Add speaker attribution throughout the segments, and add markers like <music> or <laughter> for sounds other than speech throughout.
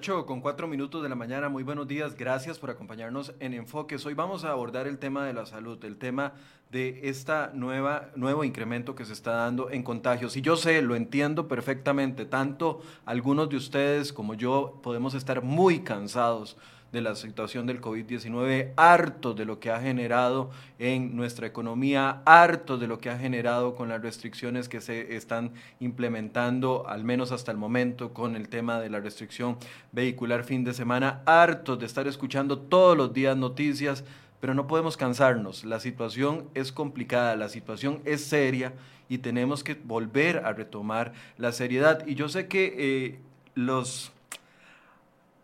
Speaker 1: 8 con 4 minutos de la mañana, muy buenos días, gracias por acompañarnos en Enfoques. Hoy vamos a abordar el tema de la salud, el tema de nueva nuevo incremento que se está dando en contagios. Y yo sé, lo entiendo perfectamente, tanto algunos de ustedes como yo podemos estar muy cansados de la situación del COVID-19, harto de lo que ha generado en nuestra economía, harto de lo que ha generado con las restricciones que se están implementando, al menos hasta el momento, con el tema de la restricción vehicular fin de semana, harto de estar escuchando todos los días noticias, pero no podemos cansarnos. La situación es complicada, la situación es seria y tenemos que volver a retomar la seriedad. Y yo sé que eh, los...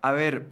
Speaker 1: A ver,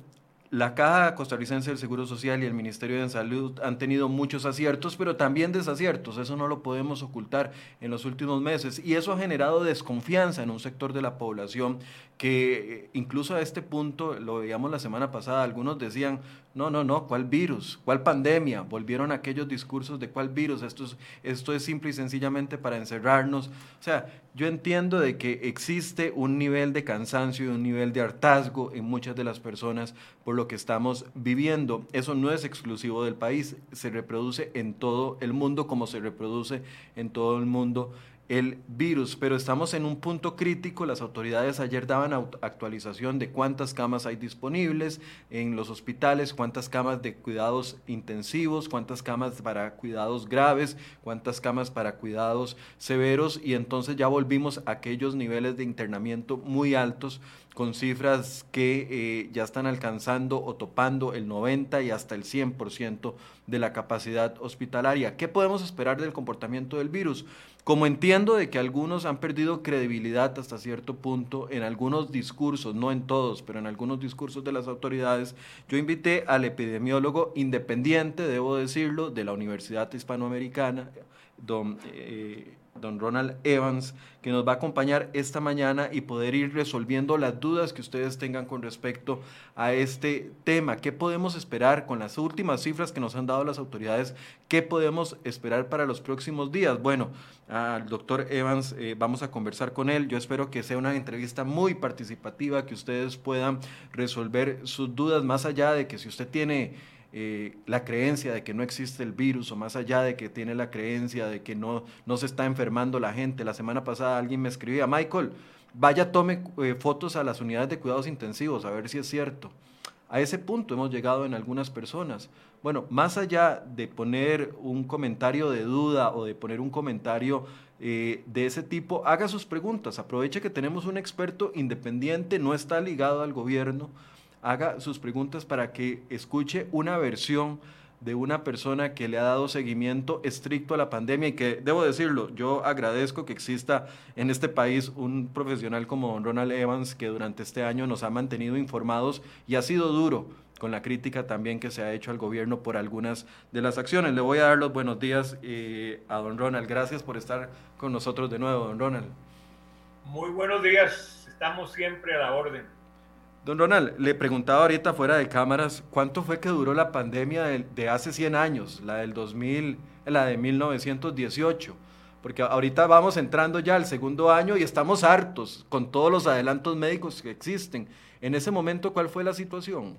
Speaker 1: la Caja Costarricense del Seguro Social y el Ministerio de Salud han tenido muchos aciertos, pero también desaciertos. Eso no lo podemos ocultar en los últimos meses. Y eso ha generado desconfianza en un sector de la población que incluso a este punto, lo veíamos la semana pasada, algunos decían, no, no, no, ¿cuál virus? ¿Cuál pandemia? Volvieron aquellos discursos de cuál virus, esto es, simple y sencillamente para encerrarnos. O sea, yo entiendo de que existe un nivel de cansancio y un nivel de hartazgo en muchas de las personas por lo que estamos viviendo. Eso no es exclusivo del país, se reproduce en todo el mundo como se reproduce en todo el mundo el virus, pero estamos en un punto crítico. Las autoridades ayer daban actualización de cuántas camas hay disponibles en los hospitales, cuántas camas de cuidados intensivos, cuántas camas para cuidados graves, cuántas camas para cuidados severos y entonces ya volvimos a aquellos niveles de internamiento muy altos con cifras que eh, ya están alcanzando o topando el 90 y hasta el 100% de la capacidad hospitalaria. ¿Qué podemos esperar del comportamiento del virus? Como entiendo de que algunos han perdido credibilidad hasta cierto punto en algunos discursos, no en todos, pero en algunos discursos de las autoridades, yo invité al epidemiólogo independiente, debo decirlo, de la Universidad Hispanoamericana, don eh, don Ronald Evans, que nos va a acompañar esta mañana y poder ir resolviendo las dudas que ustedes tengan con respecto a este tema. ¿Qué podemos esperar con las últimas cifras que nos han dado las autoridades? ¿Qué podemos esperar para los próximos días? Bueno, al doctor Evans eh, vamos a conversar con él. Yo espero que sea una entrevista muy participativa, que ustedes puedan resolver sus dudas más allá de que si usted tiene eh, la creencia de que no existe el virus o más allá de que tiene la creencia de que no, no se está enfermando la gente. La semana pasada alguien me escribía, Michael, vaya tome eh, fotos a las unidades de cuidados intensivos a ver si es cierto. A ese punto hemos llegado en algunas personas. Bueno, más allá de poner un comentario de duda o de poner un comentario eh, de ese tipo, haga sus preguntas. Aproveche que tenemos un experto independiente, no está ligado al gobierno, haga sus preguntas para que escuche una versión de una persona que le ha dado seguimiento estricto a la pandemia y que, debo decirlo, yo agradezco que exista en este país un profesional como Ronald Evans que durante este año nos ha mantenido informados y ha sido duro con la crítica también que se ha hecho al gobierno por algunas de las acciones. Le voy a dar los buenos días eh, a don Ronald. Gracias por estar con nosotros de nuevo, don Ronald.
Speaker 2: Muy buenos días, estamos siempre a la orden.
Speaker 1: Don Ronald, le preguntaba ahorita fuera de cámaras, ¿cuánto fue que duró la pandemia de, hace 100 años, la del 2000, la de 1918? Porque ahorita vamos entrando ya al segundo año y estamos hartos con todos los adelantos médicos que existen. En ese momento, ¿cuál fue la situación?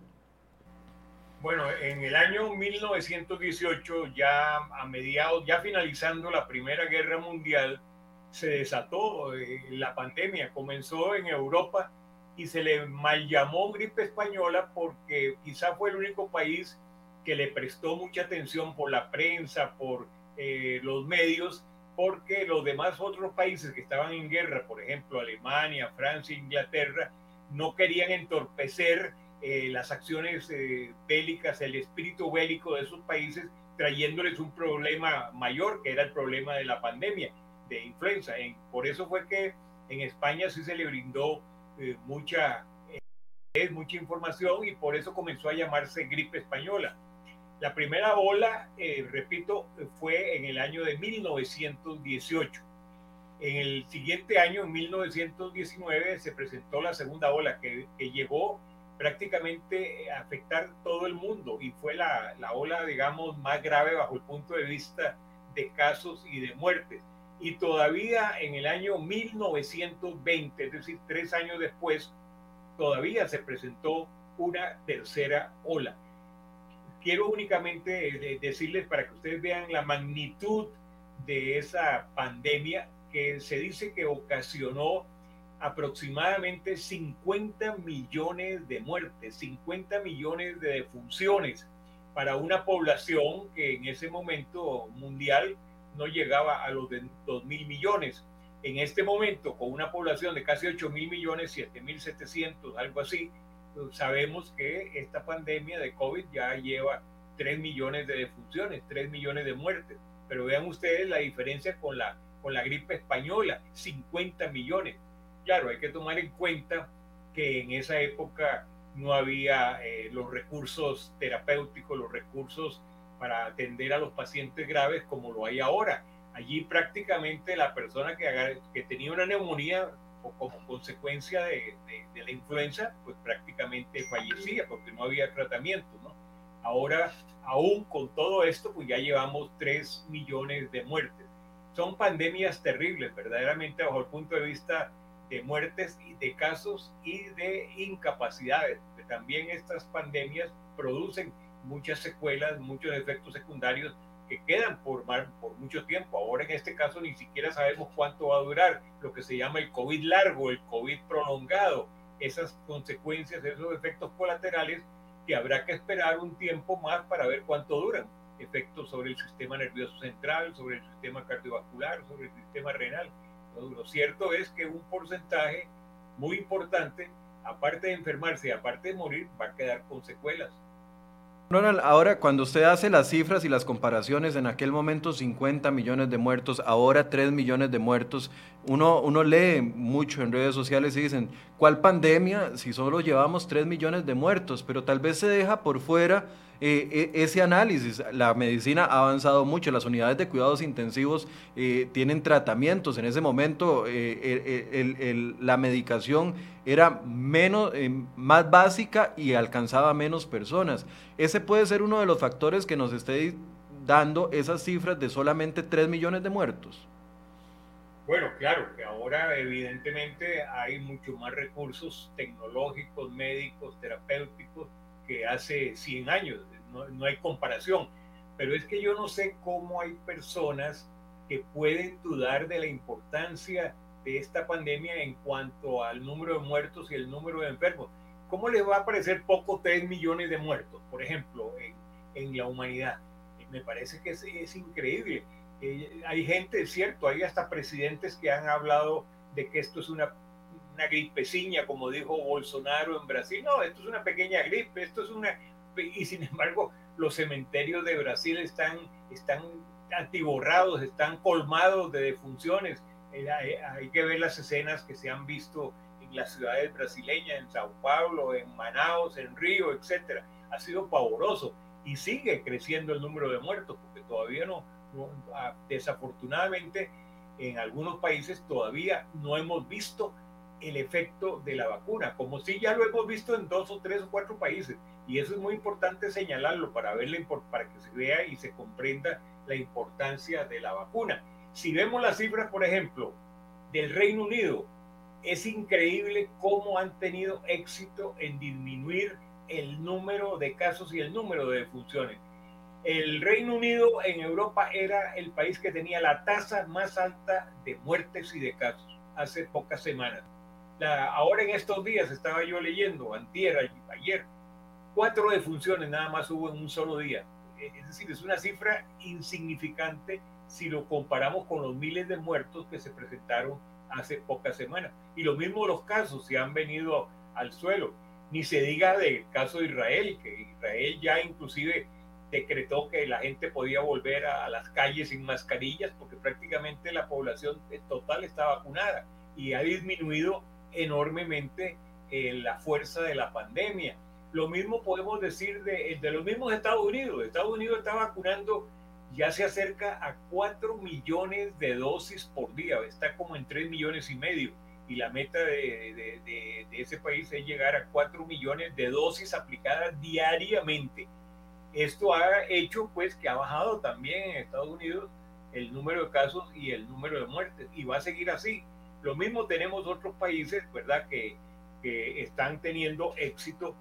Speaker 2: Bueno, en el año 1918, ya a mediados, ya finalizando la Primera Guerra Mundial, se desató eh, la pandemia. Comenzó en Europa y se le mal llamó gripe española porque quizá fue el único país que le prestó mucha atención por la prensa, por eh, los medios, porque los demás otros países que estaban en guerra, por ejemplo Alemania, Francia, Inglaterra, no querían entorpecer eh, las acciones eh, bélicas, el espíritu bélico de esos países, trayéndoles un problema mayor, que era el problema de la pandemia de influenza. por eso fue que en España sí se le brindó eh, mucha, eh, mucha información y por eso comenzó a llamarse gripe española. La primera ola, eh, repito, fue en el año de 1918. En el siguiente año, en 1919, se presentó la segunda ola que, que llegó prácticamente a afectar todo el mundo y fue la, la, ola, digamos, más grave bajo el punto de vista de casos y de muertes y todavía en el año 1920, es decir, tres años después, todavía se presentó una tercera ola. Quiero únicamente decirles para que ustedes vean la magnitud de esa pandemia que se dice que ocasionó aproximadamente 50 millones de muertes, 50 millones de defunciones para una población que en ese momento mundial no llegaba a los 2 mil millones. En este momento, con una población de casi 8 mil millones, 7 mil 700, algo así, pues sabemos que esta pandemia de COVID ya lleva 3 millones de defunciones, 3 millones de muertes. Pero vean ustedes la diferencia con la, con la gripe española, 50 millones. Claro, hay que tomar en cuenta que en esa época no había eh, los recursos terapéuticos, los recursos para atender a los pacientes graves como lo hay ahora. Allí prácticamente la persona que, que tenía una neumonía o como consecuencia de, de, la influenza, pues prácticamente fallecía porque no había tratamiento. ¿no? Ahora, aún con todo esto, pues ya llevamos 3 millones de muertes. Son pandemias terribles, verdaderamente bajo el punto de vista de muertes y de casos y de incapacidades. También estas pandemias producen muchas secuelas, muchos efectos secundarios que quedan por, por mucho tiempo. Ahora en este caso ni siquiera sabemos cuánto va a durar lo que se llama el COVID largo, el COVID prolongado, esas consecuencias, esos efectos colaterales que habrá que esperar un tiempo más para ver cuánto duran. Efectos sobre el sistema nervioso central, sobre el sistema cardiovascular, sobre el sistema renal. Lo cierto es que un porcentaje muy importante, aparte de enfermarse aparte de morir, va a quedar con secuelas.
Speaker 1: Ronald, ahora cuando usted hace las cifras y las comparaciones, en aquel momento 50 millones de muertos, ahora 3 millones de muertos, uno, lee mucho en redes sociales y dicen, ¿cuál pandemia si solo llevamos 3 millones de muertos? Pero tal vez se deja por fuera eh, e, ese análisis. La medicina ha avanzado mucho, las unidades de cuidados intensivos eh, tienen tratamientos. En ese momento eh, la medicación era menos, más básica y alcanzaba menos personas. Ese puede ser uno de los factores que nos esté dando esas cifras de solamente 3 millones de muertos.
Speaker 2: Bueno, claro, que ahora evidentemente hay mucho más recursos tecnológicos, médicos, terapéuticos que hace 100 años, no, hay comparación. Pero es que yo no sé cómo hay personas que pueden dudar de la importancia de esta pandemia en cuanto al número de muertos y el número de enfermos. ¿Cómo les va a parecer poco 3 millones de muertos, por ejemplo, en, en la humanidad? Me parece que es, es increíble. Eh, hay gente, es cierto, hay hasta presidentes que han hablado de que esto es una una como dijo Bolsonaro en Brasil. No, esto es una pequeña gripe, esto es una... Y sin embargo, los cementerios de Brasil están, están atiborrados, están colmados de defunciones. Eh, hay que ver las escenas que se han visto en las ciudades brasileñas, en Sao Paulo, en Manaus, en Río, etc. Ha sido pavoroso y sigue creciendo el número de muertos, porque todavía no, desafortunadamente, en algunos países todavía no hemos visto el efecto de la vacuna, como si ya lo hemos visto en dos o tres o cuatro países. Y eso es muy importante señalarlo para, verle, para que se vea y se comprenda la importancia de la vacuna. Si vemos las cifras, por ejemplo, del Reino Unido, es increíble cómo han tenido éxito en disminuir el número de casos y el número de defunciones. El Reino Unido en Europa era el país que tenía la tasa más alta de muertes y de casos hace pocas semanas ahora en estos días estaba yo leyendo, antier, ayer, cuatro defunciones nada más hubo en un solo día. Eh, es decir, es una cifra insignificante si lo comparamos con los miles de muertos que se presentaron hace pocas semanas. Y lo mismo los casos se han venido al suelo. Ni se diga del caso de Israel, que Israel ya inclusive decretó que la gente podía volver a, las calles sin mascarillas porque prácticamente la población total está vacunada y ha disminuido enormemente eh, la fuerza de la pandemia. Lo mismo podemos decir de, de los mismos Estados Unidos. Estados Unidos está vacunando, ya se acerca a 4 millones de dosis por día, está como en 3 millones y medio. Y la meta de, de, de ese país es llegar a 4 millones de dosis aplicadas diariamente. Esto ha hecho pues que ha bajado también en Estados Unidos el número de casos y el número de muertes y va a seguir así lo mismo tenemos otros países, ¿verdad? Que, que están teniendo éxito,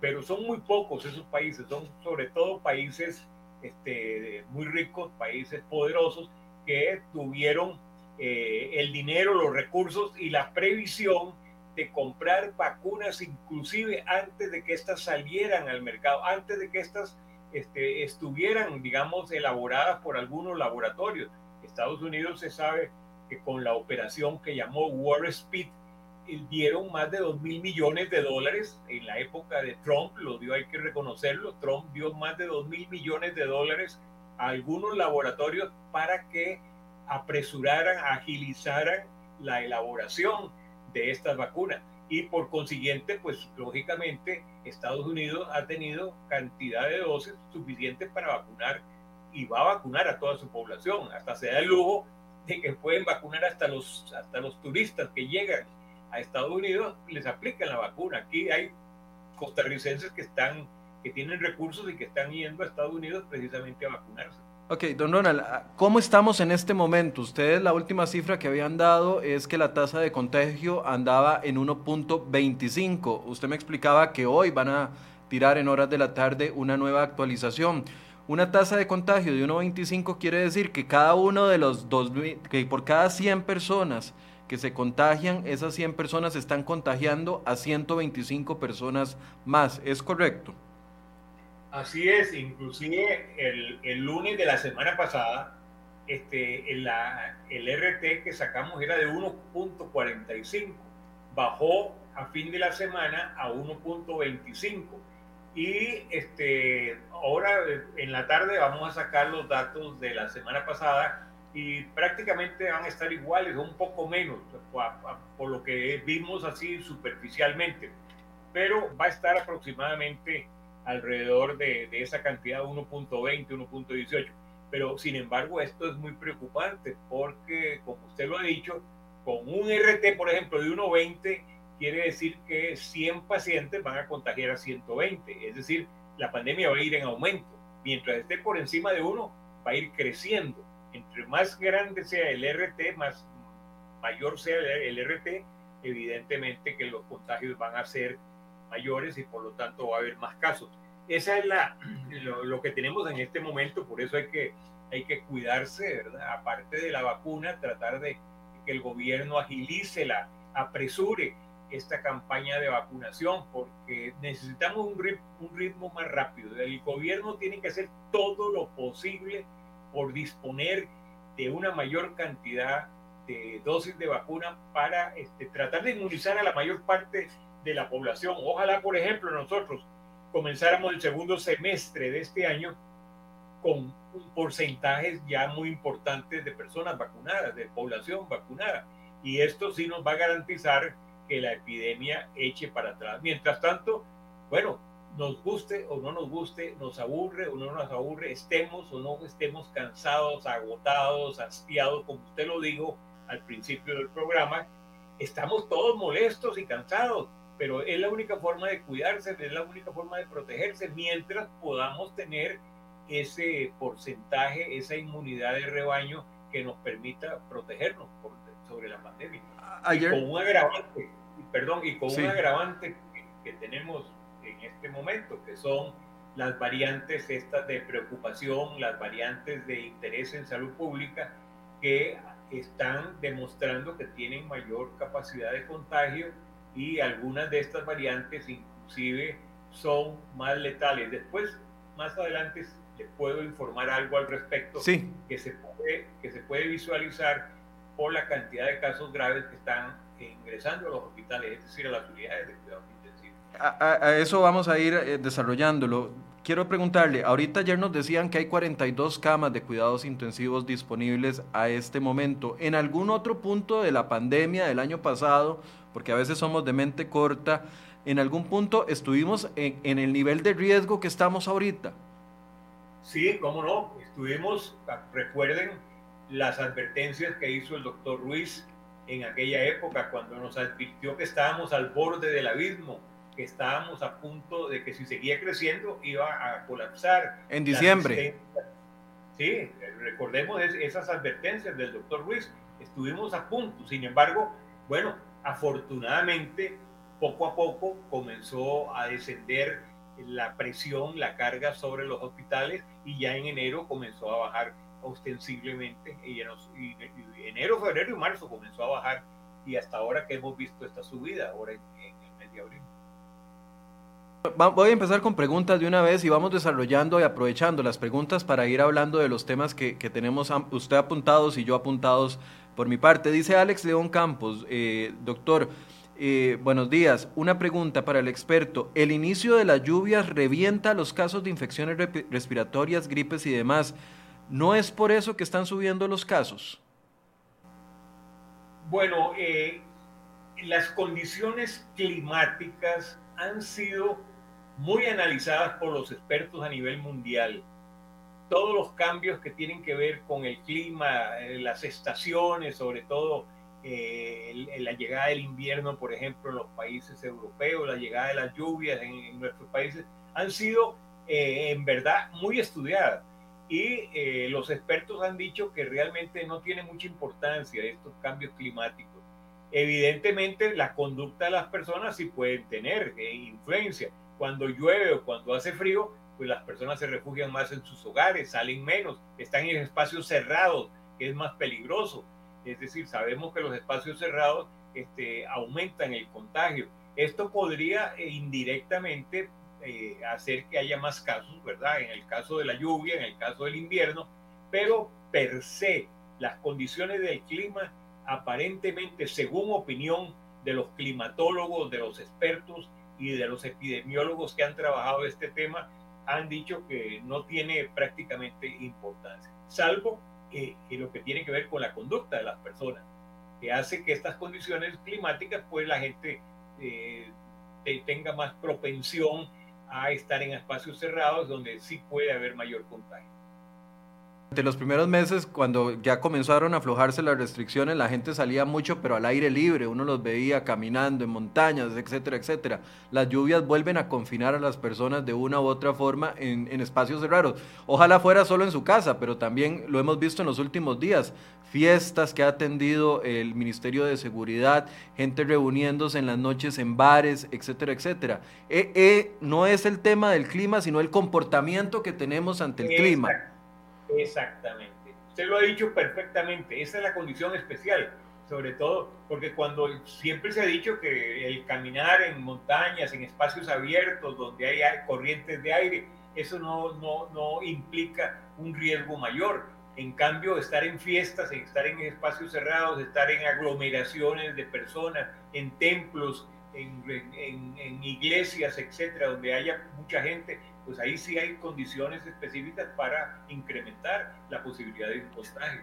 Speaker 2: pero son muy pocos esos países, son sobre todo países este, muy ricos, países poderosos que tuvieron eh, el dinero, los recursos y la previsión de comprar vacunas inclusive antes de que éstas salieran al mercado, antes de que éstas este, estuvieran, digamos, elaboradas por algunos laboratorios. Estados Unidos se sabe que con la operación que llamó War Speed eh, dieron más de 2 mil millones de dólares en la época de Trump, lo dio, hay que reconocerlo, Trump dio más de 2 mil millones de dólares a algunos laboratorios para que apresuraran, agilizaran la elaboración de estas vacunas. Y por consiguiente, pues lógicamente Estados Unidos ha tenido cantidad de dosis suficientes para vacunar y va a vacunar a toda su población. Hasta se da el lujo de que pueden vacunar hasta los, hasta los turistas que llegan a Estados Unidos, les aplican la vacuna. Aquí hay costarricenses que están, que tienen recursos y que están yendo a Estados Unidos precisamente a vacunarse.
Speaker 1: Ok, don Ronald, ¿cómo estamos en este momento? Ustedes la última cifra que habían dado es que la tasa de contagio andaba en 1.25. Usted me explicaba que hoy van a tirar en horas de la tarde una nueva actualización. Una tasa de contagio de 1.25 quiere decir que cada uno de los dos, que por cada 100 personas que se contagian, esas 100 personas están contagiando a 125 personas más. ¿Es correcto?
Speaker 2: Así es, inclusive el, el lunes de la semana pasada, este, el, el RT que sacamos era de 1.45, bajó a fin de la semana a 1.25 y este, ahora en la tarde vamos a sacar los datos de la semana pasada y prácticamente van a estar iguales un poco menos por lo que vimos así superficialmente, pero va a estar aproximadamente alrededor de, esa cantidad 1.20, 1.18. Pero sin embargo, esto es muy preocupante porque, como usted lo ha dicho, con un RT, por ejemplo, de 1.20, quiere decir que 100 pacientes van a contagiar a 120. Es decir, la pandemia va a ir en aumento. Mientras esté por encima de 1, va a ir creciendo. Entre más grande sea el RT, más mayor sea el RT, evidentemente que los contagios van a ser mayores y por lo tanto va a haber más casos. Esa es la, <clears throat> lo, que tenemos en este momento, por eso hay que, hay que cuidarse, ¿verdad? Aparte de la vacuna, tratar de que el gobierno agilice, la, apresure esta campaña de vacunación, porque necesitamos un ritmo, un ritmo más rápido. El gobierno tiene que hacer todo lo posible por disponer de una mayor cantidad de dosis de vacuna para este, tratar de inmunizar a la mayor parte de la población. Ojalá, por ejemplo, nosotros comenzáramos el segundo semestre de este año con porcentajes ya muy importantes de personas vacunadas, de población vacunada. Y esto sí nos va a garantizar que la epidemia eche para atrás. Mientras tanto, bueno, nos guste o no nos guste, nos aburre o no nos aburre, estemos o no estemos cansados, agotados, hastiados, como usted lo dijo al principio del programa, estamos todos molestos y cansados pero es la única forma de cuidarse, es la única forma de protegerse mientras podamos tener ese porcentaje, esa inmunidad de rebaño que nos permita protegernos sobre la pandemia. Ayer... Y con un agravante, perdón, y con un agravante que, tenemos en este momento, que son las variantes estas de preocupación, las variantes de interés en salud pública, que están demostrando que tienen mayor capacidad de contagio y algunas de estas variantes inclusive son más letales. Después, más adelante, les puedo informar algo al respecto
Speaker 1: sí.
Speaker 2: que, se puede, que se puede visualizar por la cantidad de casos graves que están ingresando a los hospitales, es decir, a las unidades de cuidados intensivos.
Speaker 1: A, eso vamos a ir eh, desarrollándolo. Quiero preguntarle, ahorita ayer nos decían que hay 42 camas de cuidados intensivos disponibles a este momento. ¿En algún otro punto de la pandemia del año pasado porque a veces somos de mente corta, en algún punto estuvimos en, el nivel de riesgo que estamos ahorita.
Speaker 2: Sí, cómo no, estuvimos, recuerden las advertencias que hizo el doctor Ruiz en aquella época cuando nos advirtió que estábamos al borde del abismo, que estábamos a punto de que si seguía creciendo iba a colapsar.
Speaker 1: En diciembre.
Speaker 2: Sí, recordemos esas advertencias del doctor Ruiz, estuvimos a punto, sin embargo, bueno, afortunadamente, poco a poco comenzó a descender la presión, la carga sobre los hospitales y ya en enero comenzó a bajar ostensiblemente, y en, enero, febrero y marzo comenzó a bajar y hasta ahora que hemos visto esta subida, ahora en, el mes de abril.
Speaker 1: Voy a empezar con preguntas de una vez y vamos desarrollando y aprovechando las preguntas para ir hablando de los temas que, que tenemos usted apuntados y yo apuntados por mi parte. Dice Alex León Campos, eh, doctor, eh, buenos días. Una pregunta para el experto. ¿El inicio de las lluvias revienta los casos de infecciones respiratorias, gripes y demás? ¿No es por eso que están subiendo los casos?
Speaker 2: Bueno, eh, las condiciones climáticas han sido muy analizadas por los expertos a nivel mundial. Todos los cambios que tienen que ver con el clima, eh, las estaciones, sobre todo eh, la llegada del invierno, por ejemplo, en los países europeos, la llegada de las lluvias en, nuestros países, han sido en verdad muy estudiadas y eh, los expertos han dicho que realmente no tiene mucha importancia estos cambios climáticos. Evidentemente, la conducta de las personas sí pueden tener eh, influencia. Cuando llueve o cuando hace frío, pues las personas se refugian más en sus hogares, salen menos, están en espacios cerrados, que es más peligroso. Es decir, sabemos que los espacios cerrados este, aumentan el contagio. Esto podría eh, indirectamente eh, hacer que haya más casos, ¿verdad? En el caso de la lluvia, en el caso del invierno, pero per se las condiciones del clima aparentemente, según opinión de los climatólogos, de los expertos y de los epidemiólogos que han trabajado este tema, han dicho que no tiene prácticamente importancia, salvo que lo que tiene que ver con la conducta de las personas, que hace que estas condiciones climáticas, pues la gente eh, tenga más propensión a estar en espacios cerrados donde sí puede haber mayor contagio.
Speaker 1: De los primeros meses, cuando ya comenzaron a aflojarse las restricciones, la gente salía mucho, pero al aire libre, uno los veía caminando en montañas, etcétera, etcétera. Las lluvias vuelven a confinar a las personas de una u otra forma en, en espacios cerrados. Ojalá fuera solo en su casa, pero también lo hemos visto en los últimos días. Fiestas que ha atendido el Ministerio de Seguridad, gente reuniéndose en las noches en bares, etcétera, etcétera. Eh, eh, no es el tema del clima, sino el comportamiento que tenemos ante el clima.
Speaker 2: Exactamente. Usted lo ha dicho perfectamente. Esa es la condición especial, sobre todo porque cuando siempre se ha dicho que el caminar en montañas, en espacios abiertos, donde hay corrientes de aire, eso no, no, no implica un riesgo mayor. En cambio, estar en fiestas, estar en espacios cerrados, estar en aglomeraciones de personas, en templos, en, en, en iglesias, etcétera, donde haya mucha gente, pues ahí sí hay condiciones específicas para incrementar la posibilidad de contagio.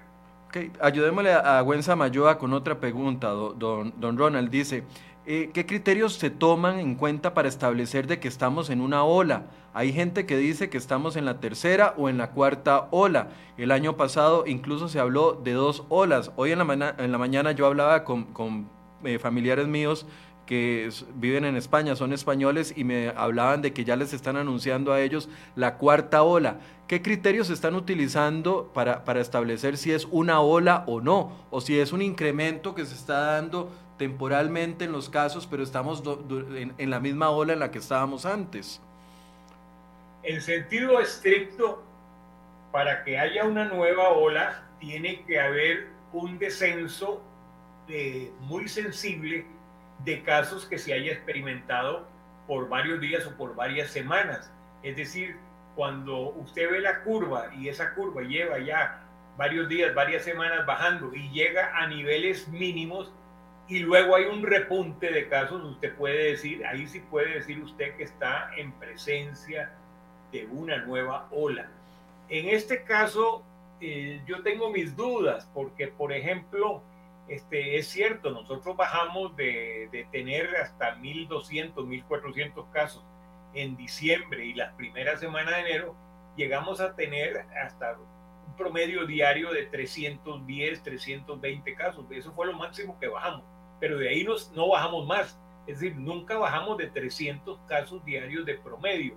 Speaker 1: Okay. Ayudémosle a Gwen Samayoa con otra pregunta, don, don Ronald. Dice, eh, ¿qué criterios se toman en cuenta para establecer de que estamos en una ola? Hay gente que dice que estamos en la tercera o en la cuarta ola. El año pasado incluso se habló de dos olas. Hoy en la, en la mañana yo hablaba con, con eh, familiares míos que viven en España, son españoles y me hablaban de que ya les están anunciando a ellos la cuarta ola. ¿Qué criterios están utilizando para, para establecer si es una ola o no? O si es un incremento que se está dando temporalmente en los casos, pero estamos en, en la misma ola en la que estábamos antes.
Speaker 2: En sentido estricto, para que haya una nueva ola, tiene que haber un descenso de, muy sensible de casos que se haya experimentado por varios días o por varias semanas. Es decir, cuando usted ve la curva y esa curva lleva ya varios días, varias semanas bajando y llega a niveles mínimos y luego hay un repunte de casos, usted puede decir, ahí sí puede decir usted que está en presencia de una nueva ola. En este caso, eh, yo tengo mis dudas porque, por ejemplo, este, es cierto, nosotros bajamos de, de tener hasta 1.200, 1.400 casos en diciembre y las primeras semanas de enero, llegamos a tener hasta un promedio diario de 310, 320 casos. Eso fue lo máximo que bajamos, pero de ahí nos, no bajamos más. Es decir, nunca bajamos de 300 casos diarios de promedio.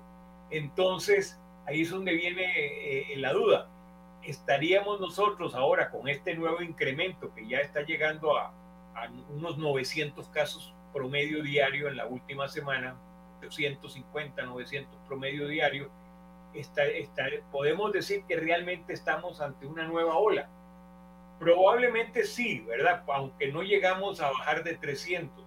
Speaker 2: Entonces, ahí es donde viene eh, la duda estaríamos nosotros ahora con este nuevo incremento que ya está llegando a, unos 900 casos promedio diario en la última semana, 250, 900 promedio diario, está, está, podemos decir que realmente estamos ante una nueva ola. Probablemente sí, ¿verdad? Aunque no llegamos a bajar de 300,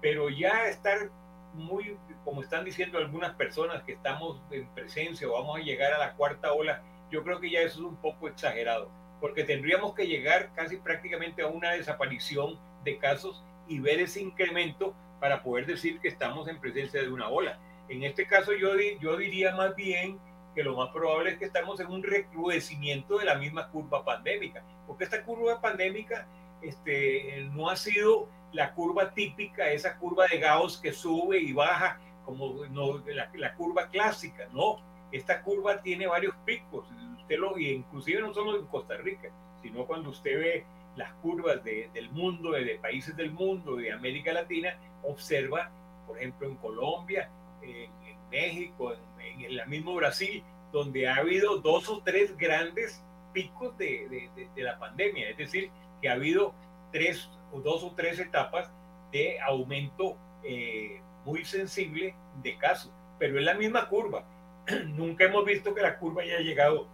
Speaker 2: pero ya estar muy, como están diciendo algunas personas, que estamos en presencia o vamos a llegar a la cuarta ola, yo creo que ya eso es un poco exagerado, porque tendríamos que llegar casi prácticamente a una desaparición de casos y ver ese incremento para poder decir que estamos en presencia de una ola. En este caso yo, yo diría más bien que lo más probable es que estamos en un recrudecimiento de la misma curva pandémica, porque esta curva pandémica este, no ha sido la curva típica, esa curva de Gauss que sube y baja, como no, la, la curva clásica, no. Esta curva tiene varios picos, usted lo, inclusive no solo en Costa Rica, sino cuando usted ve las curvas del mundo, de, países del mundo, de América Latina, observa, por ejemplo, en Colombia, en, México, en, en, el mismo Brasil, donde ha habido dos o tres grandes picos de, la pandemia, es decir, que ha habido tres o dos o tres etapas de aumento eh, muy sensible de casos, pero es la misma curva. <clears throat> Nunca hemos visto que la curva haya llegado,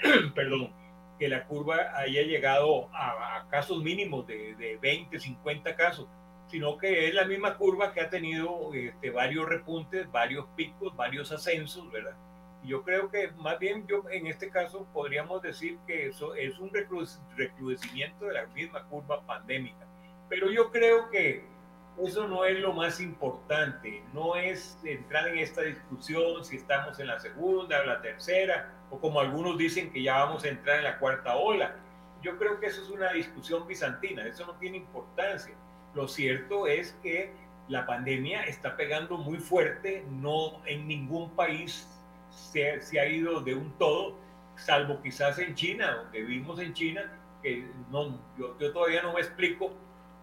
Speaker 2: <clears throat> perdón, que la curva haya llegado a, casos mínimos de, de, 20, 50 casos, sino que es la misma curva que ha tenido este, varios repuntes, varios picos, varios ascensos, ¿verdad? Yo creo que más bien yo en este caso podríamos decir que eso es un recrudecimiento de la misma curva pandémica. Pero yo creo que eso no es lo más importante, no es entrar en esta discusión si estamos en la segunda o la tercera, o como algunos dicen que ya vamos a entrar en la cuarta ola. Yo creo que eso es una discusión bizantina, eso no tiene importancia. Lo cierto es que la pandemia está pegando muy fuerte, no en ningún país se, se ha ido de un todo, salvo quizás en China, donde vimos en China, que no, yo, yo todavía no me explico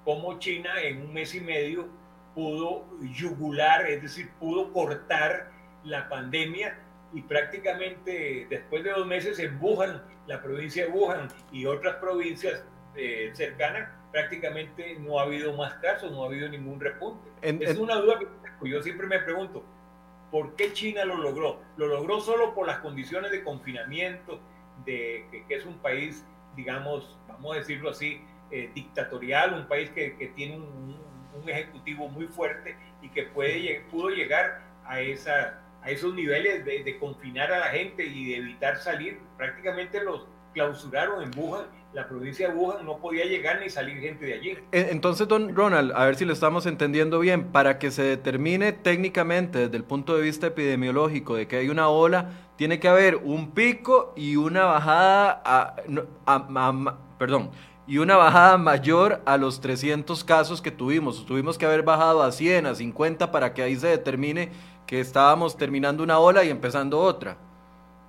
Speaker 2: cómo China en un mes y medio pudo yugular, es decir, pudo cortar la pandemia y prácticamente después de dos meses en Wuhan, la provincia de Wuhan y otras provincias eh, cercanas, prácticamente no ha habido más casos, no ha habido ningún repunte. es una duda que yo siempre me pregunto, ¿por qué China lo logró? ¿Lo logró solo por las condiciones de confinamiento, de que, que es un país, digamos, vamos a decirlo así, eh, dictatorial, un país que, que tiene un, un, ejecutivo muy fuerte y que puede, pudo llegar a, esa, a esos niveles de, de, confinar a la gente y de evitar salir. Prácticamente los clausuraron en Wuhan. La provincia de Wuhan no podía llegar ni salir gente de allí.
Speaker 1: Entonces, don Ronald, a ver si lo estamos entendiendo bien, para que se determine técnicamente desde el punto de vista epidemiológico de que hay una ola, tiene que haber un pico y una bajada, a, a, a, perdón, y una bajada mayor a los 300 casos que tuvimos. Tuvimos que haber bajado a 100, a 50 para que ahí se determine que estábamos terminando una ola y empezando otra.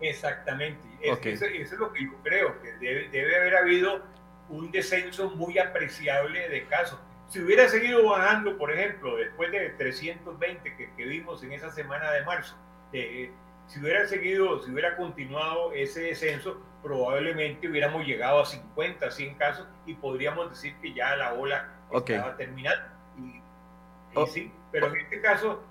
Speaker 2: Exactamente. Eso, es lo que yo creo, que debe, haber habido un descenso muy apreciable de casos. Si hubiera seguido bajando, por ejemplo, después de 320 que, que vimos en esa semana de marzo, eh, si hubiera seguido, si hubiera continuado ese descenso, probablemente hubiéramos llegado a 50, 100 casos y podríamos decir que ya la ola estaba terminando. Y, oh. sí, pero en este caso,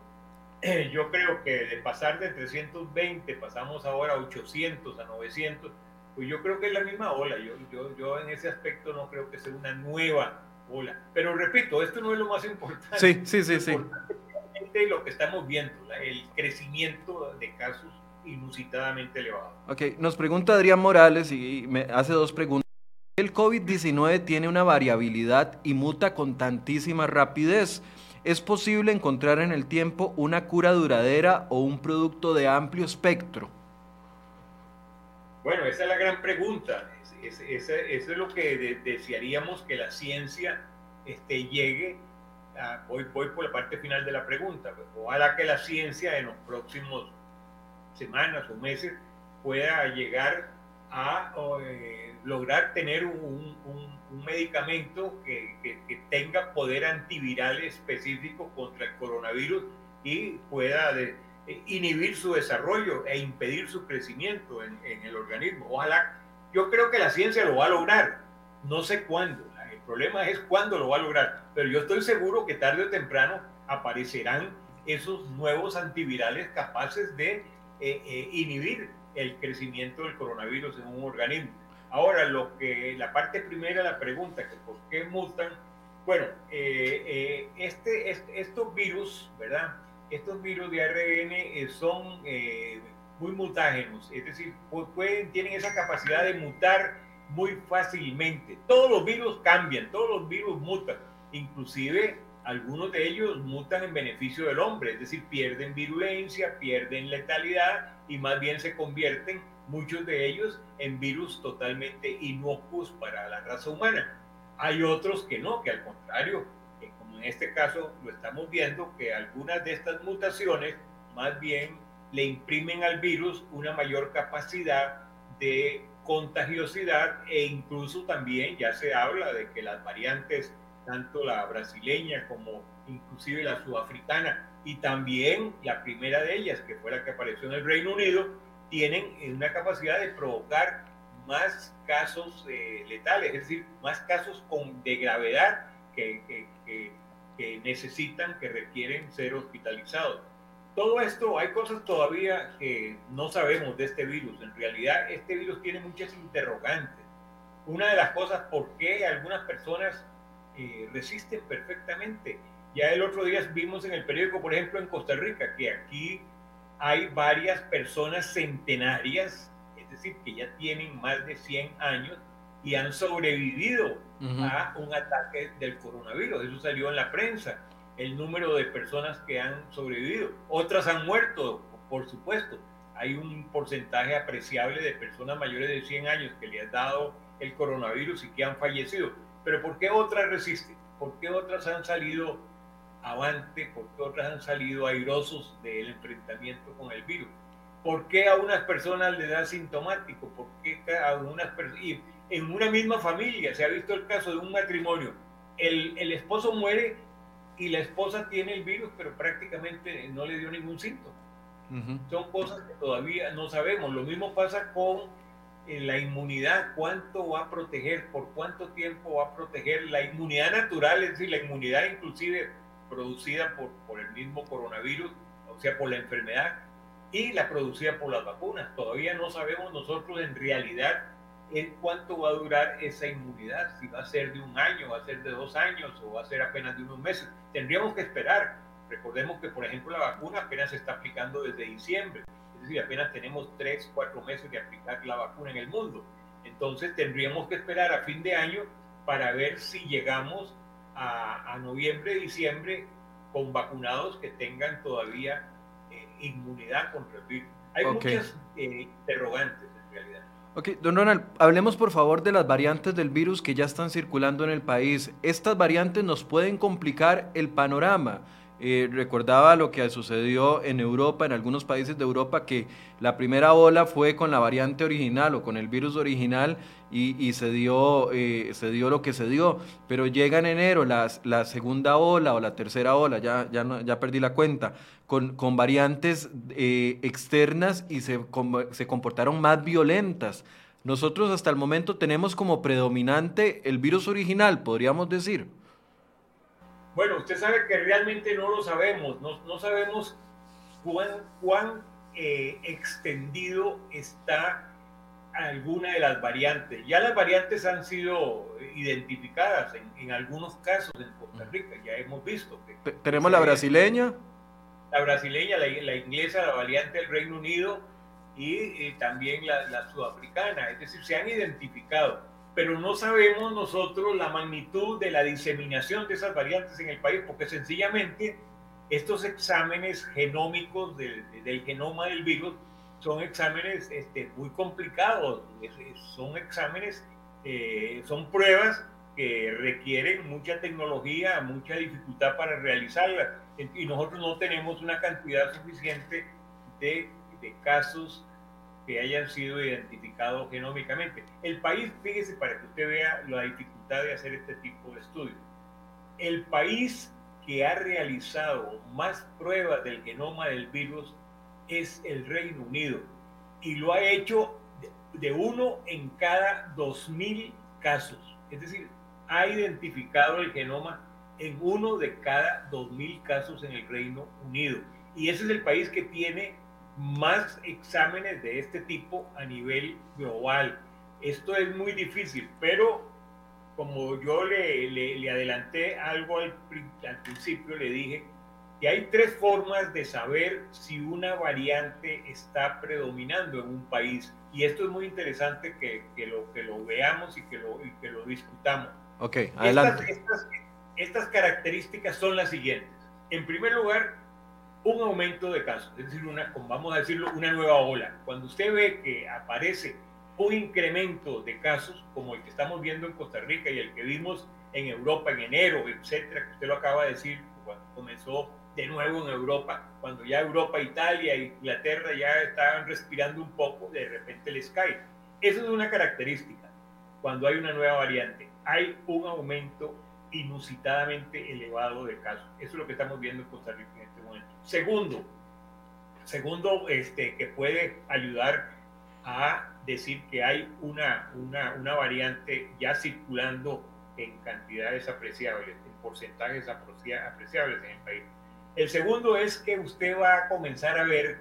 Speaker 2: <clears throat> yo creo que de pasar de 320, pasamos ahora a 800, a 900, pues yo creo que es la misma ola. Yo, yo, yo en ese aspecto no creo que sea una nueva ola. Pero repito, esto no es lo más importante.
Speaker 1: Sí, sí, sí, sí.
Speaker 2: Lo que estamos viendo, el crecimiento de casos inusitadamente elevado.
Speaker 1: Ok, nos pregunta Adrián Morales y me hace dos preguntas. El COVID-19 tiene una variabilidad y muta con tantísima rapidez. ¿Es posible encontrar en el tiempo una cura duradera o un producto de amplio espectro?
Speaker 2: Bueno, esa es la gran pregunta. Eso es, lo que desearíamos que la ciencia este, llegue. A, voy, voy por la parte final de la pregunta. Pues, ojalá que la ciencia en los próximos semanas o meses pueda llegar a eh, lograr tener un, un, medicamento que, que, tenga poder antiviral específico contra el coronavirus y pueda eh, inhibir su desarrollo e impedir su crecimiento en, en, el organismo. Ojalá, yo creo que la ciencia lo va a lograr, no sé cuándo. problema es cuándo lo va a lograr. Pero yo estoy seguro que tarde o temprano aparecerán esos nuevos antivirales capaces de eh, eh, inhibir el crecimiento del coronavirus en un organismo. Ahora, lo que la parte primera la pregunta, que por qué mutan, bueno, eh, este, estos virus, ¿verdad? Estos virus de ARN son muy mutágenos, es decir, pueden, tienen esa capacidad de mutar muy fácilmente. Todos los virus cambian, todos los virus mutan, inclusive algunos de ellos mutan en beneficio del hombre, es decir, pierden virulencia, pierden letalidad y más bien se convierten muchos de ellos en virus totalmente inocuos para la raza humana. Hay otros que no, que al contrario, como en este caso lo estamos viendo, que algunas de estas mutaciones más bien le imprimen al virus una mayor capacidad de contagiosidad e incluso también ya se habla de que las variantes, tanto la brasileña como inclusive la sudafricana y también la primera de ellas, que fue la que apareció en el Reino Unido, tienen una capacidad de provocar más casos eh, letales, es decir, más casos con, de gravedad que, que, que necesitan, que requieren ser hospitalizados. Todo esto, hay cosas todavía que no sabemos de este virus. En realidad, este virus tiene muchas interrogantes. Una de las cosas, ¿por qué algunas personas eh, resisten perfectamente? Ya el otro día vimos en el periódico, por ejemplo, en Costa Rica, que aquí hay varias personas centenarias, es decir, que ya tienen más de 100 años y han sobrevivido a un ataque del coronavirus. Eso salió en la prensa el número de personas que han sobrevivido. Otras han muerto, por supuesto. Hay un porcentaje apreciable de personas mayores de 100 años que le han dado el coronavirus y que han fallecido. Pero ¿por qué otras resisten? ¿Por qué otras han salido avante? ¿Por qué otras han salido airosos del enfrentamiento con el virus? ¿Por qué a unas personas le da sintomático? ¿Por qué a unas Y en una misma familia se ha visto el caso de un matrimonio. El, el esposo muere y la esposa tiene el virus, pero prácticamente no le dio ningún síntoma. Son cosas que todavía no sabemos. Lo mismo pasa con la inmunidad, cuánto va a proteger, por cuánto tiempo va a proteger la inmunidad natural, es decir, la inmunidad inclusive producida por, por el mismo coronavirus, o sea, por la enfermedad, y la producida por las vacunas. Todavía no sabemos nosotros en realidad en cuánto va a durar esa inmunidad, si va a ser de un año, va a ser de dos años o va a ser apenas de unos meses. Tendríamos que esperar. Recordemos que, por ejemplo, la vacuna apenas se está aplicando desde diciembre, decir, apenas tenemos tres, cuatro meses de aplicar la vacuna en el mundo. Entonces tendríamos que esperar a fin de año para ver si llegamos a, noviembre, diciembre con vacunados que tengan todavía eh, inmunidad contra el virus. Hay muchas eh, interrogantes en realidad.
Speaker 1: Ok, don Ronald, hablemos por favor de las variantes del virus que ya están circulando en el país. Estas variantes nos pueden complicar el panorama. Eh, recordaba lo que sucedió en Europa, en algunos países de Europa, que la primera ola fue con la variante original o con el virus original y, se, dio, eh, se dio lo que se dio. Pero llega en enero la, la segunda ola o la tercera ola, ya, ya, ya perdí la cuenta, con, con variantes eh, externas y se, se comportaron más violentas. Nosotros hasta el momento tenemos como predominante el virus original, podríamos decir.
Speaker 2: Bueno, usted sabe que realmente no lo sabemos, no, no sabemos cuán, cuán eh, extendido está alguna de las variantes. Ya las variantes han sido identificadas en, en algunos casos en Costa Rica, ya hemos visto.
Speaker 1: Que, Tenemos la brasileña.
Speaker 2: La brasileña, la, la, inglesa, la variante del Reino Unido y, también la, la sudafricana, es decir, se han identificado pero no sabemos nosotros la magnitud de la diseminación de esas variantes en el país, porque sencillamente estos exámenes genómicos del, genoma del virus son exámenes este, muy complicados, son exámenes, eh, son pruebas que requieren mucha tecnología, mucha dificultad para realizarlas, y nosotros no tenemos una cantidad suficiente de, de casos que hayan sido identificados genómicamente. El país, fíjese para que usted vea la dificultad de hacer este tipo de estudios, el país que ha realizado más pruebas del genoma del virus es el Reino Unido y lo ha hecho de uno en cada dos mil casos. Es decir, ha identificado el genoma en uno de cada 2.000 casos en el Reino Unido. Y ese es el país que tiene más exámenes de este tipo a nivel global. Esto es muy difícil, pero como yo le, le, adelanté algo al, al, principio, le dije que hay tres formas de saber si una variante está predominando en un país. Y esto es muy interesante que, que lo, que lo veamos y que lo, y que lo discutamos.
Speaker 1: Ok, adelante.
Speaker 2: Estas, estas, características son las siguientes. En primer lugar, un aumento de casos, es decir, una, vamos a decirlo, una nueva ola. Cuando usted ve que aparece un incremento de casos como el que estamos viendo en Costa Rica y el que vimos en Europa en enero, etcétera, que usted lo acaba de decir, cuando comenzó de nuevo en Europa, cuando ya Europa, Italia, Inglaterra ya estaban respirando un poco, de repente les cae. Esa es una característica. Cuando hay una nueva variante, hay un aumento inusitadamente elevado de casos. Eso es lo que estamos viendo en Costa Rica. Segundo, segundo este, que puede ayudar a decir que hay una, una, una variante ya circulando en cantidades apreciables, en porcentajes apreciables en el país. El segundo es que usted va a comenzar a ver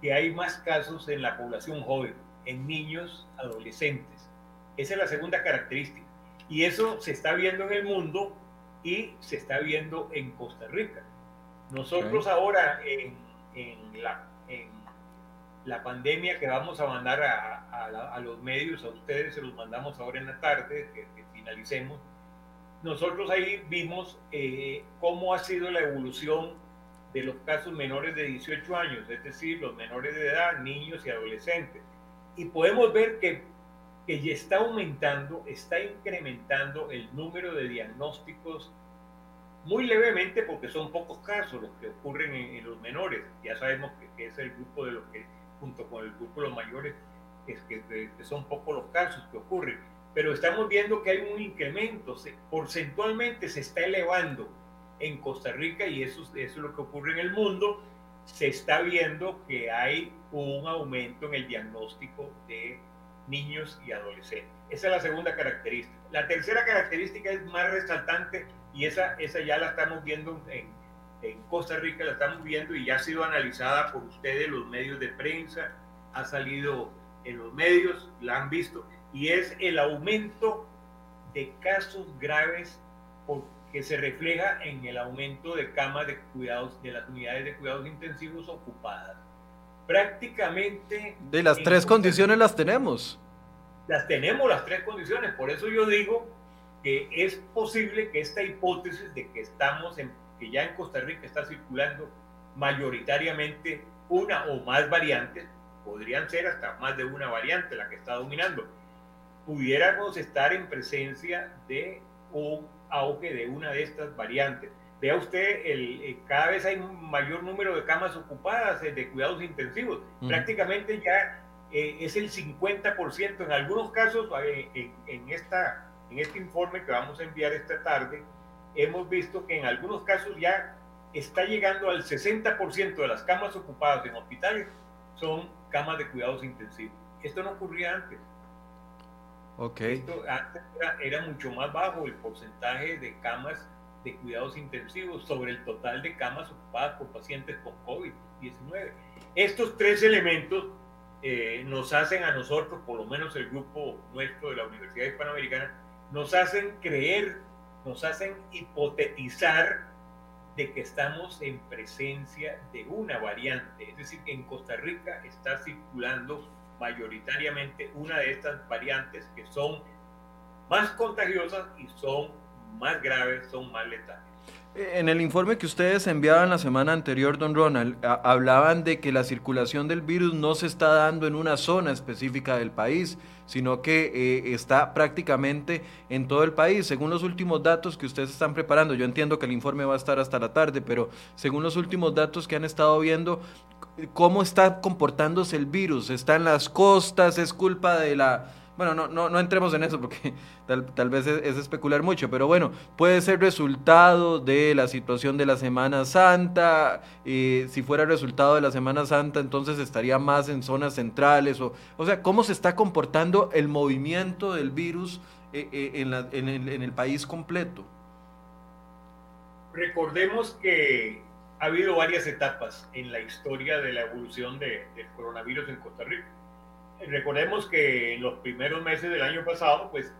Speaker 2: que hay más casos en la población joven, en niños, adolescentes. Esa es la segunda característica. Y eso se está viendo en el mundo y se está viendo en Costa Rica. Nosotros ahora en, en, la, en la pandemia que vamos a mandar a, a, los medios, a ustedes, se los mandamos ahora en la tarde, que, finalicemos. Nosotros ahí vimos eh, cómo ha sido la evolución de los casos menores de 18 años, es decir, los menores de edad, niños y adolescentes. Y podemos ver que, que ya está aumentando, está incrementando el número de diagnósticos muy levemente porque son pocos casos los que ocurren en, los menores. Ya sabemos que, que, es el grupo de los que junto con el grupo de los mayores, es que, son pocos los casos que ocurren. Pero estamos viendo que hay un incremento, porcentualmente se está elevando en Costa Rica y eso, eso es lo que ocurre en el mundo. Se está viendo que hay un aumento en el diagnóstico de niños y adolescentes. Esa es la segunda característica. La tercera característica es más resaltante y esa, esa ya la estamos viendo en, en Costa Rica la estamos viendo y ya ha sido analizada por ustedes, los medios de prensa, ha salido en los medios, la han visto, y es el aumento de casos graves que se refleja en el aumento de camas de cuidados, de las unidades de cuidados intensivos ocupadas. Prácticamente...
Speaker 1: De las tres condiciones las tenemos.
Speaker 2: Las tenemos las tres condiciones, por eso yo digo que es posible que esta hipótesis de que estamos en que ya en Costa Rica está circulando mayoritariamente una o más variantes, podrían ser hasta más de una variante la que está dominando, pudiéramos estar en presencia de un auge de una de estas variantes. Vea usted, el, eh, cada vez hay un mayor número de camas ocupadas eh, de cuidados intensivos. Prácticamente ya eh, es el 50%. En algunos casos, en, esta, en este informe que vamos a enviar esta tarde, hemos visto que en algunos casos ya está llegando al 60% de las camas ocupadas en hospitales son camas de cuidados intensivos. Esto no ocurría antes.
Speaker 1: Ok.
Speaker 2: Esto antes era, mucho más bajo el porcentaje de camas de cuidados intensivos sobre el total de camas ocupadas por pacientes con COVID-19. Estos tres elementos eh, nos hacen a nosotros, por lo menos el grupo nuestro de la Universidad Hispanoamericana, nos hacen creer nos hacen hipotetizar de que estamos en presencia de una variante, es decir, en Costa Rica está circulando mayoritariamente una de estas variantes que son más contagiosas y son más graves, son más letales.
Speaker 1: En el informe que ustedes enviaban la semana anterior, don Ronald, hablaban de que la circulación del virus no se está dando en una zona específica del país, sino que eh, está prácticamente en todo el país. Según los últimos datos que ustedes están preparando, yo entiendo que el informe va a estar hasta la tarde, pero según los últimos datos que han estado viendo, ¿cómo está comportándose el virus? ¿Está en las costas? ¿Es culpa de la bueno, no, no, no entremos en eso porque <laughs> tal, vez es, especular mucho, pero bueno, puede ser resultado de la situación de la Semana Santa. y si fuera resultado de la Semana Santa, entonces estaría más en zonas centrales. O, o sea, ¿cómo se está comportando el movimiento del virus en, en el país completo?
Speaker 2: Recordemos que ha habido varias etapas en la historia de la evolución de, del coronavirus en Costa Rica. Recordemos que en los primeros meses del año pasado, pues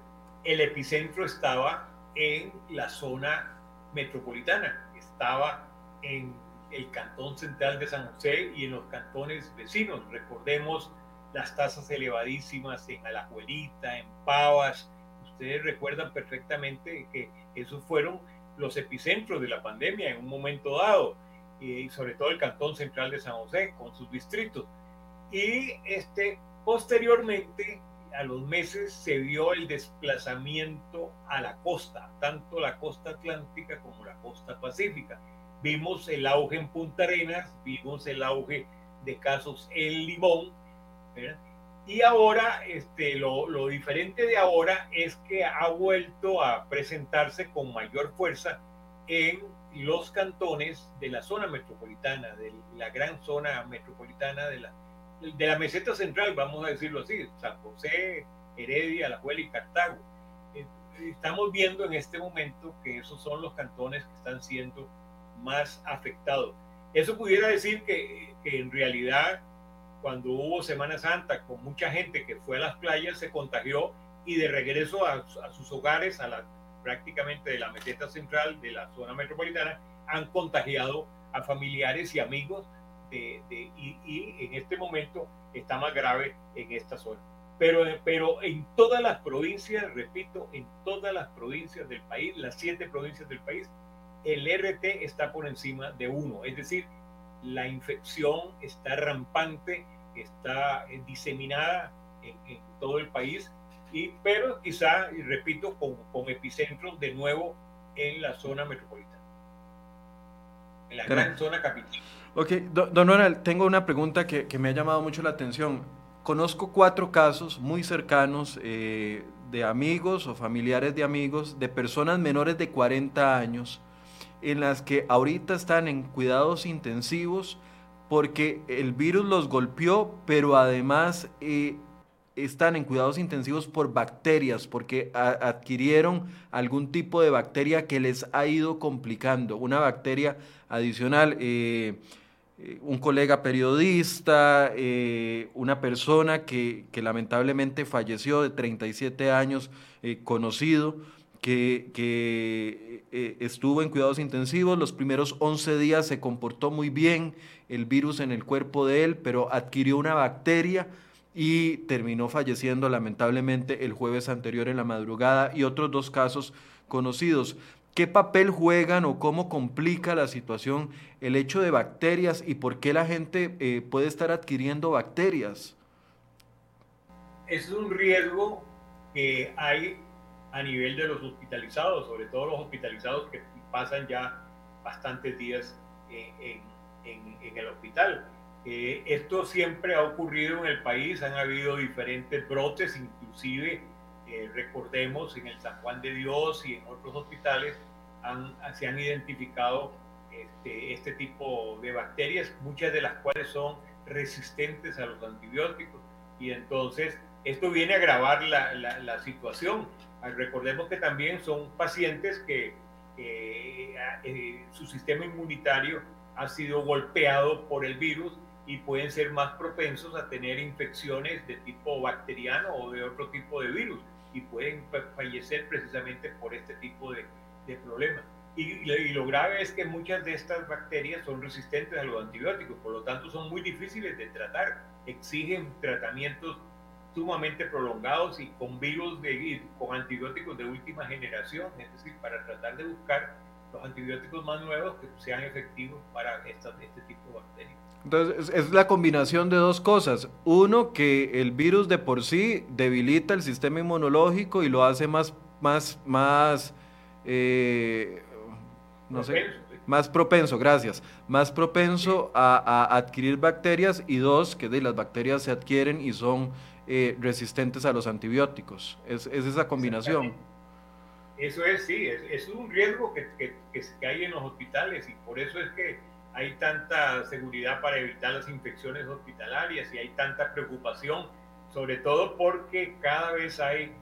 Speaker 2: el epicentro estaba en la zona metropolitana, estaba en el cantón central de San José y en los cantones vecinos. Recordemos las tasas elevadísimas en Alajuelita, en Pavas. Ustedes recuerdan perfectamente que esos fueron los epicentros de la pandemia en un momento dado, y sobre todo el Cantón Central de San José con sus distritos. Y este, posteriormente, a los meses, se vio el desplazamiento a la costa, tanto la costa atlántica como la costa pacífica. Vimos el auge en Punta Arenas, vimos el auge de casos en Limón. Y ahora, este, lo, lo, diferente de ahora es que ha vuelto a presentarse con mayor fuerza en los cantones de la zona metropolitana, de la gran zona metropolitana de la, de la meseta central, vamos a decirlo así, San José, Heredia, La Juela y Cartago. Eh, estamos viendo en este momento que esos son los cantones que están siendo más afectados. Eso pudiera decir que, que en realidad cuando hubo Semana Santa con mucha gente que fue a las playas, se contagió y de regreso a, sus hogares, a la, prácticamente de la meseta central de la zona metropolitana, han contagiado a familiares y amigos de, y, y, en este momento está más grave en esta zona. Pero, pero en todas las provincias, repito, en todas las provincias del país, las siete provincias del país, el RT está por encima de uno, es decir, la infección está rampante, está eh, diseminada en, todo el país, y, pero quizá, y repito, con, con epicentro de nuevo en la zona metropolitana, en la gran zona capital.
Speaker 1: Ok, don Ronald, tengo una pregunta que, me ha llamado mucho la atención. Conozco cuatro casos muy cercanos eh, de amigos o familiares de amigos, de personas menores de 40 años, en las que ahorita están en cuidados intensivos porque el virus los golpeó, pero además eh, están en cuidados intensivos por bacterias, porque adquirieron algún tipo de bacteria que les ha ido complicando, una bacteria adicional. Eh, un colega periodista, una persona que, lamentablemente falleció de 37 años, conocido, que, eh, estuvo en cuidados intensivos, los primeros 11 días se comportó muy bien el virus en el cuerpo de él, pero adquirió una bacteria y terminó falleciendo lamentablemente el jueves anterior en la madrugada y otros dos casos conocidos. ¿Qué papel juegan o cómo complica la situación el hecho de bacterias y por qué la gente eh, puede estar adquiriendo bacterias?
Speaker 2: Es un riesgo que hay a nivel de los hospitalizados, sobre todo los hospitalizados que pasan ya bastantes días en, en, el hospital. Eh, esto siempre ha ocurrido en el país, han habido diferentes brotes, inclusive eh, recordemos en el San Juan de Dios y en otros hospitales se han identificado este, este tipo de bacterias, muchas de las cuales son resistentes a los antibióticos y entonces esto viene a agravar la, la, situación. Recordemos que también son pacientes que eh, su sistema inmunitario ha sido golpeado por el virus y pueden ser más propensos a tener infecciones de tipo bacteriano o de otro tipo de virus y pueden fallecer precisamente por este tipo de, de problemas. Y, y, lo grave es que muchas de estas bacterias son resistentes a los antibióticos, por lo tanto son muy difíciles de tratar, exigen tratamientos sumamente prolongados y con virus, de, con antibióticos de última generación, es decir, para tratar de buscar los antibióticos más nuevos que sean efectivos para esta, este tipo de bacterias.
Speaker 1: Entonces, es la combinación de dos cosas. Uno, que el virus de por sí debilita el sistema inmunológico y lo hace más, más, más, eh, no sé, más propenso, gracias, más propenso a, a, adquirir bacterias y dos, que de las bacterias se adquieren y son eh, resistentes a los antibióticos. Es, es esa combinación.
Speaker 2: Eso es, sí, es, es un riesgo que, que, que, hay en los hospitales y por eso es que hay tanta seguridad para evitar las infecciones hospitalarias y hay tanta preocupación, sobre todo porque cada vez hay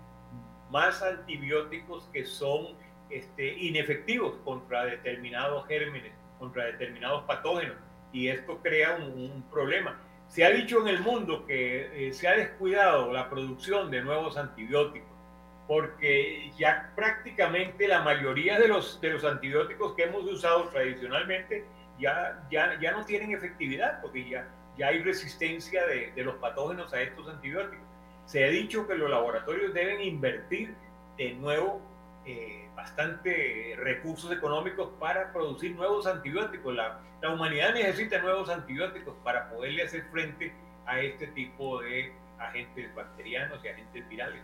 Speaker 2: más antibióticos que son este, inefectivos contra determinados gérmenes, contra determinados patógenos, y esto crea un, problema. Se ha dicho en el mundo que eh, se ha descuidado la producción de nuevos antibióticos, porque ya prácticamente la mayoría de los, de los antibióticos que hemos usado tradicionalmente ya, ya, ya no tienen efectividad, porque ya, ya hay resistencia de, de los patógenos a estos antibióticos. Se ha dicho que los laboratorios deben invertir de nuevo eh, bastante recursos económicos para producir nuevos antibióticos. La, la, humanidad necesita nuevos antibióticos para poderle hacer frente a este tipo de agentes bacterianos y agentes virales.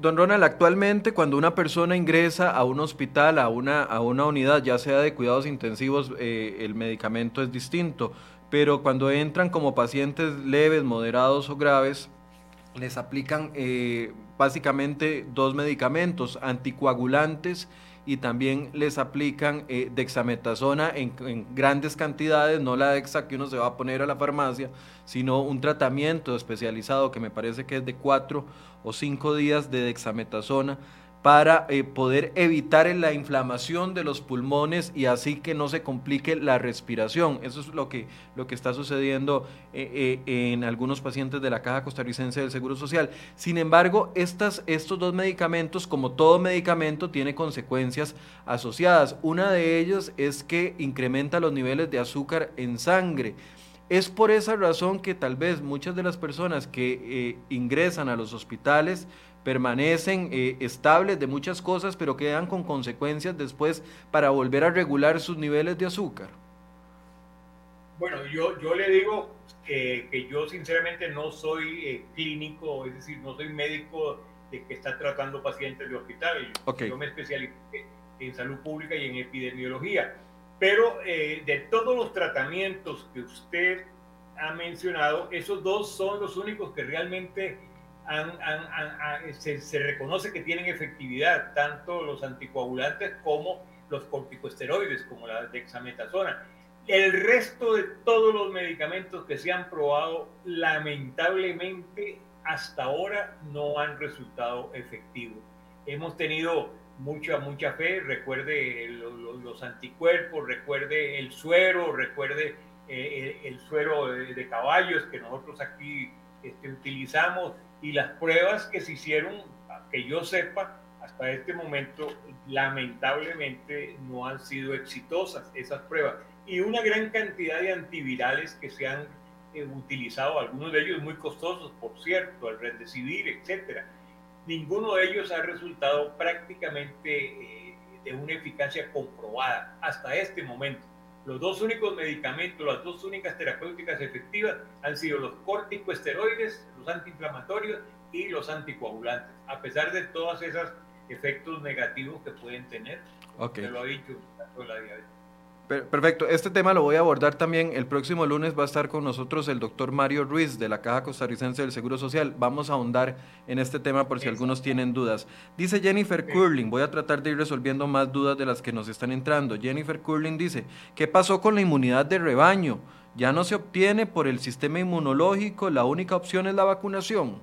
Speaker 1: Don Ronald, actualmente cuando una persona ingresa a un hospital, a una, a una unidad, ya sea de cuidados intensivos, eh, el medicamento es distinto, pero cuando entran como pacientes leves, moderados o graves, les aplican eh, básicamente dos medicamentos, anticoagulantes y también les aplican eh, dexametasona en, grandes cantidades, no la dexa que uno se va a poner a la farmacia, sino un tratamiento especializado que me parece que es de cuatro o cinco días de dexametasona para eh, poder evitar la inflamación de los pulmones y así que no se complique la respiración. Eso es lo que, lo que está sucediendo eh, eh, en algunos pacientes de la Caja Costarricense del Seguro Social. Sin embargo, estas, estos dos medicamentos, como todo medicamento, tiene consecuencias asociadas. Una de ellas es que incrementa los niveles de azúcar en sangre. Es por esa razón que tal vez muchas de las personas que ingresan a los hospitales permanecen eh, estables de muchas cosas, pero quedan con consecuencias después para volver a regular sus niveles de azúcar?
Speaker 2: Bueno, yo, yo le digo que yo sinceramente no soy eh, clínico, es decir, no soy médico de que está tratando pacientes de hospital. Yo me especialicé en salud pública y en epidemiología. Pero eh, de todos los tratamientos que usted ha mencionado, esos dos son los únicos que realmente se, reconoce que tienen efectividad tanto los anticoagulantes como los corticosteroides, como la dexametasona. El resto de todos los medicamentos que se han probado, lamentablemente, hasta ahora no han resultado efectivos. Hemos tenido mucha, mucha fe, recuerde los, anticuerpos, recuerde el suero, recuerde eh, el, suero de, caballos que nosotros aquí este, utilizamos, y las pruebas que se hicieron, que yo sepa, hasta este momento, lamentablemente no han sido exitosas esas pruebas. Y una gran cantidad de antivirales que se han eh, utilizado, algunos de ellos muy costosos, por cierto, el Remdesivir, etcétera. Ninguno de ellos ha resultado prácticamente eh, de una eficacia comprobada hasta este momento. Los dos únicos medicamentos, las dos únicas terapéuticas efectivas han sido los corticosteroides, los antiinflamatorios y los anticoagulantes, a pesar de todos esos efectos negativos que pueden tener. Okay. lo ha dicho, la diabetes.
Speaker 1: Perfecto, este tema lo voy a abordar también. El próximo lunes va a estar con nosotros el doctor Mario Ruiz de la Caja Costarricense del Seguro Social. Vamos a ahondar en este tema por si algunos tienen dudas. Dice Jennifer Curling, voy a tratar de ir resolviendo más dudas de las que nos están entrando. Jennifer Curling dice, ¿qué pasó con la inmunidad de rebaño? ¿Ya no se obtiene por el sistema inmunológico? ¿La única opción es la vacunación?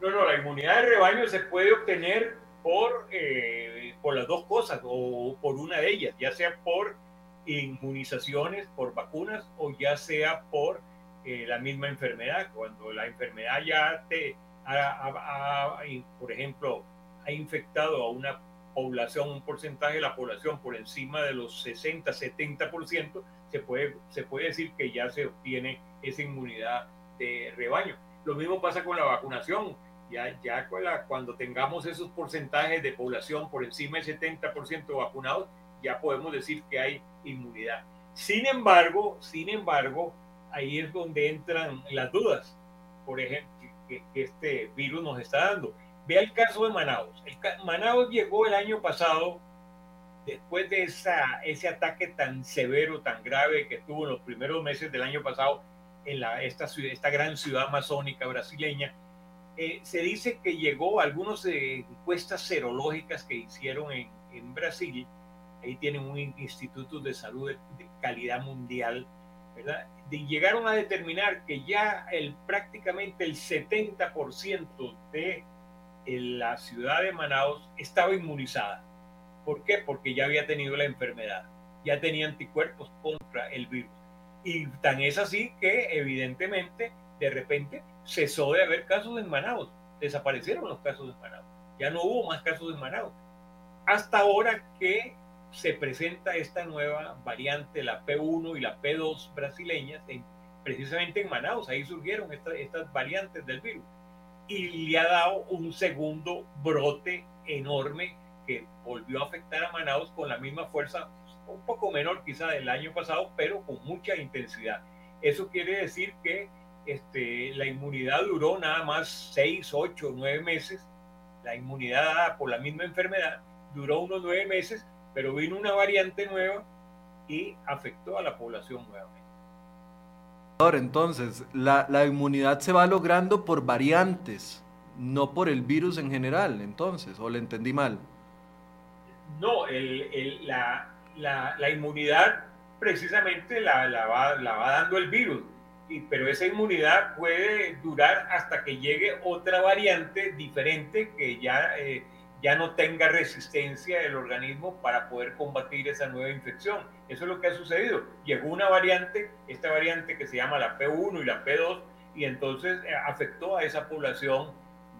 Speaker 2: No, no, la inmunidad de rebaño se puede obtener por, eh, por las dos cosas o por una de ellas, ya sea por inmunizaciones, por vacunas o ya sea por eh, la misma enfermedad. Cuando la enfermedad ya te, ha, por ejemplo, ha infectado a una población, un porcentaje de la población por encima de los 60, 70%, se puede, se puede decir que ya se obtiene esa inmunidad de rebaño. Lo mismo pasa con la vacunación ya, ya cuando tengamos esos porcentajes de población por encima del 70% vacunados, ya podemos decir que hay inmunidad. Sin embargo, sin embargo, ahí es donde entran las dudas, por ejemplo, que, este virus nos está dando. Vea el caso de Manaus. El, Manaus llegó el año pasado, después de esa, ese ataque tan severo, tan grave que tuvo en los primeros meses del año pasado en la, esta, esta gran ciudad amazónica brasileña, eh, se dice que llegó a algunas encuestas serológicas que hicieron en, en, Brasil, ahí tienen un instituto de salud de, calidad mundial, ¿verdad? llegaron a determinar que ya el, prácticamente el 70% de la ciudad de Manaus estaba inmunizada. ¿Por qué? Porque ya había tenido la enfermedad, ya tenía anticuerpos contra el virus. Y tan es así que evidentemente de repente cesó de haber casos en Manaus, desaparecieron los casos en Manaus, ya no hubo más casos en Manaus. Hasta ahora que se presenta esta nueva variante, la P1 y la P2 brasileñas, precisamente en Manaus, ahí surgieron estas variantes del virus y le ha dado un segundo brote enorme que volvió a afectar a Manaus con la misma fuerza, un poco menor quizá del año pasado, pero con mucha intensidad. Eso quiere decir que este, la inmunidad duró nada más 6, 8, 9 meses. La inmunidad dada por la misma enfermedad duró unos 9 meses, pero vino una variante nueva y afectó a la población nuevamente.
Speaker 1: Entonces, la, la, inmunidad se va logrando por variantes, no por el virus en general, entonces, o le entendí mal.
Speaker 2: No, el, el, la, la, la, inmunidad precisamente la, va, la, va, dando el virus, y, pero esa inmunidad puede durar hasta que llegue otra variante diferente que ya eh, ya no tenga resistencia el organismo para poder combatir esa nueva infección. Eso es lo que ha sucedido. Llegó una variante, esta variante que se llama la P1 y la P2, y entonces eh, afectó a esa población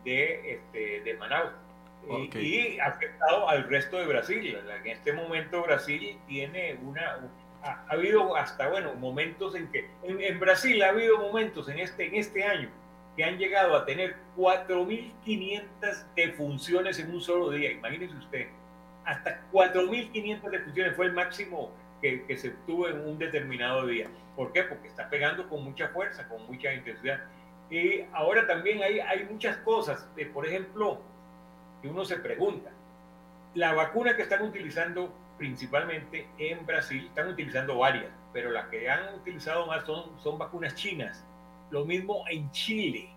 Speaker 2: de, este, de Manaus. Y, ha afectado al resto de Brasil. En este momento Brasil tiene una... Ha, habido hasta, bueno, momentos en que... En, en Brasil ha habido momentos en este, en este año que han llegado a tener 4.500 defunciones en un solo día. Imagínense usted, hasta 4.500 defunciones fue el máximo que, que, se obtuvo en un determinado día. ¿Por qué? Porque está pegando con mucha fuerza, con mucha intensidad. Y ahora también hay, hay muchas cosas, eh, por ejemplo, que uno se pregunta, la vacuna que están utilizando principalmente en Brasil, están utilizando varias, pero las que han utilizado más son, son vacunas chinas lo mismo en Chile.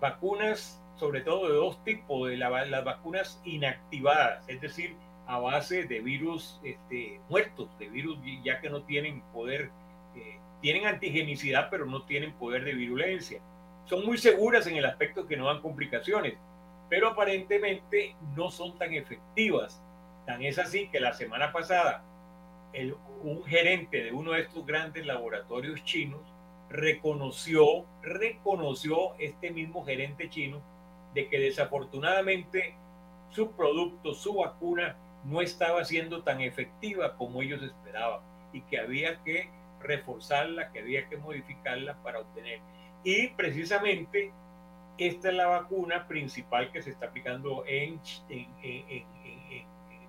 Speaker 2: Vacunas, sobre todo de dos tipos, de las vacunas inactivadas, es decir, a base de virus este, muertos, de virus ya que no tienen poder, eh, tienen antigenicidad, pero no tienen poder de virulencia. Son muy seguras en el aspecto que no dan complicaciones, pero aparentemente no son tan efectivas. Tan es así que la semana pasada el, un gerente de uno de estos grandes laboratorios chinos reconoció, reconoció este mismo gerente chino de que desafortunadamente su producto, su vacuna, no estaba siendo tan efectiva como ellos esperaban y que había que reforzarla, que había que modificarla para obtener. Y precisamente esta es la vacuna principal que se está aplicando en, en,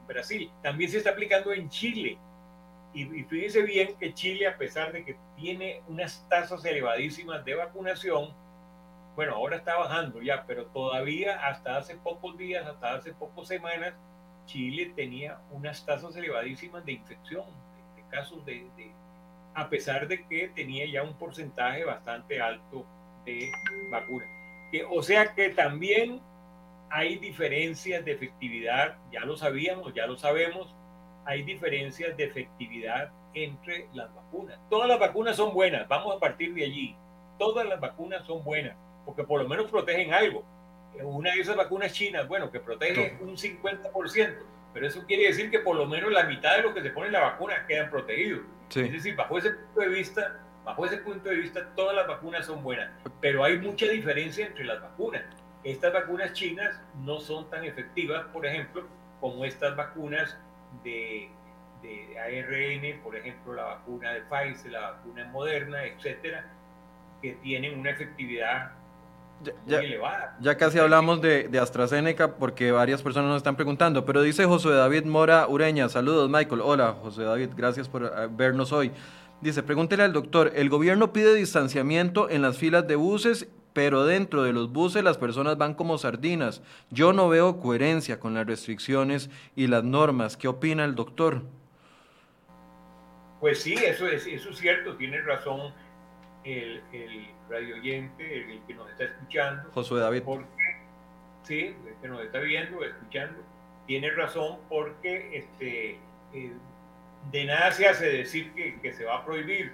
Speaker 2: Brasil. También se está aplicando en Chile y, fíjese bien que Chile, a pesar de que tiene unas tasas elevadísimas de vacunación, bueno, ahora está bajando ya, pero todavía hasta hace pocos días, hasta hace pocas semanas, Chile tenía unas tasas elevadísimas de infección, de, casos de, a pesar de que tenía ya un porcentaje bastante alto de vacuna. Que, o sea que también hay diferencias de efectividad, ya lo sabíamos, ya lo sabemos, hay diferencias de efectividad entre las vacunas. Todas las vacunas son buenas, vamos a partir de allí. Todas las vacunas son buenas, porque por lo menos protegen algo. Una de esas vacunas chinas, bueno, que protege un 50%, pero eso quiere decir que por lo menos la mitad de lo que se pone en la vacuna quedan protegidos. Es decir, bajo ese punto de vista, bajo ese punto de vista, todas las vacunas son buenas, pero hay mucha diferencia entre las vacunas. Estas vacunas chinas no son tan efectivas, por ejemplo, como estas vacunas de, de ARN, por ejemplo, la vacuna de Pfizer, la vacuna Moderna, etcétera, que tienen una efectividad
Speaker 1: ya, elevada. Ya casi hablamos de, de, AstraZeneca porque varias personas nos están preguntando, pero dice José David Mora Ureña, saludos Michael, hola José David, gracias por eh, vernos hoy. Dice, pregúntele al doctor, el gobierno pide distanciamiento en las filas de buses pero dentro de los buses las personas van como sardinas. Yo no veo coherencia con las restricciones y las normas. ¿Qué opina el doctor?
Speaker 2: Pues sí, eso es, eso es cierto, tiene razón el, el radio oyente, el que nos está escuchando.
Speaker 1: Josué David.
Speaker 2: Porque, sí, el que nos está viendo, escuchando, tiene razón porque este, eh, de nada se hace decir que, que se va a prohibir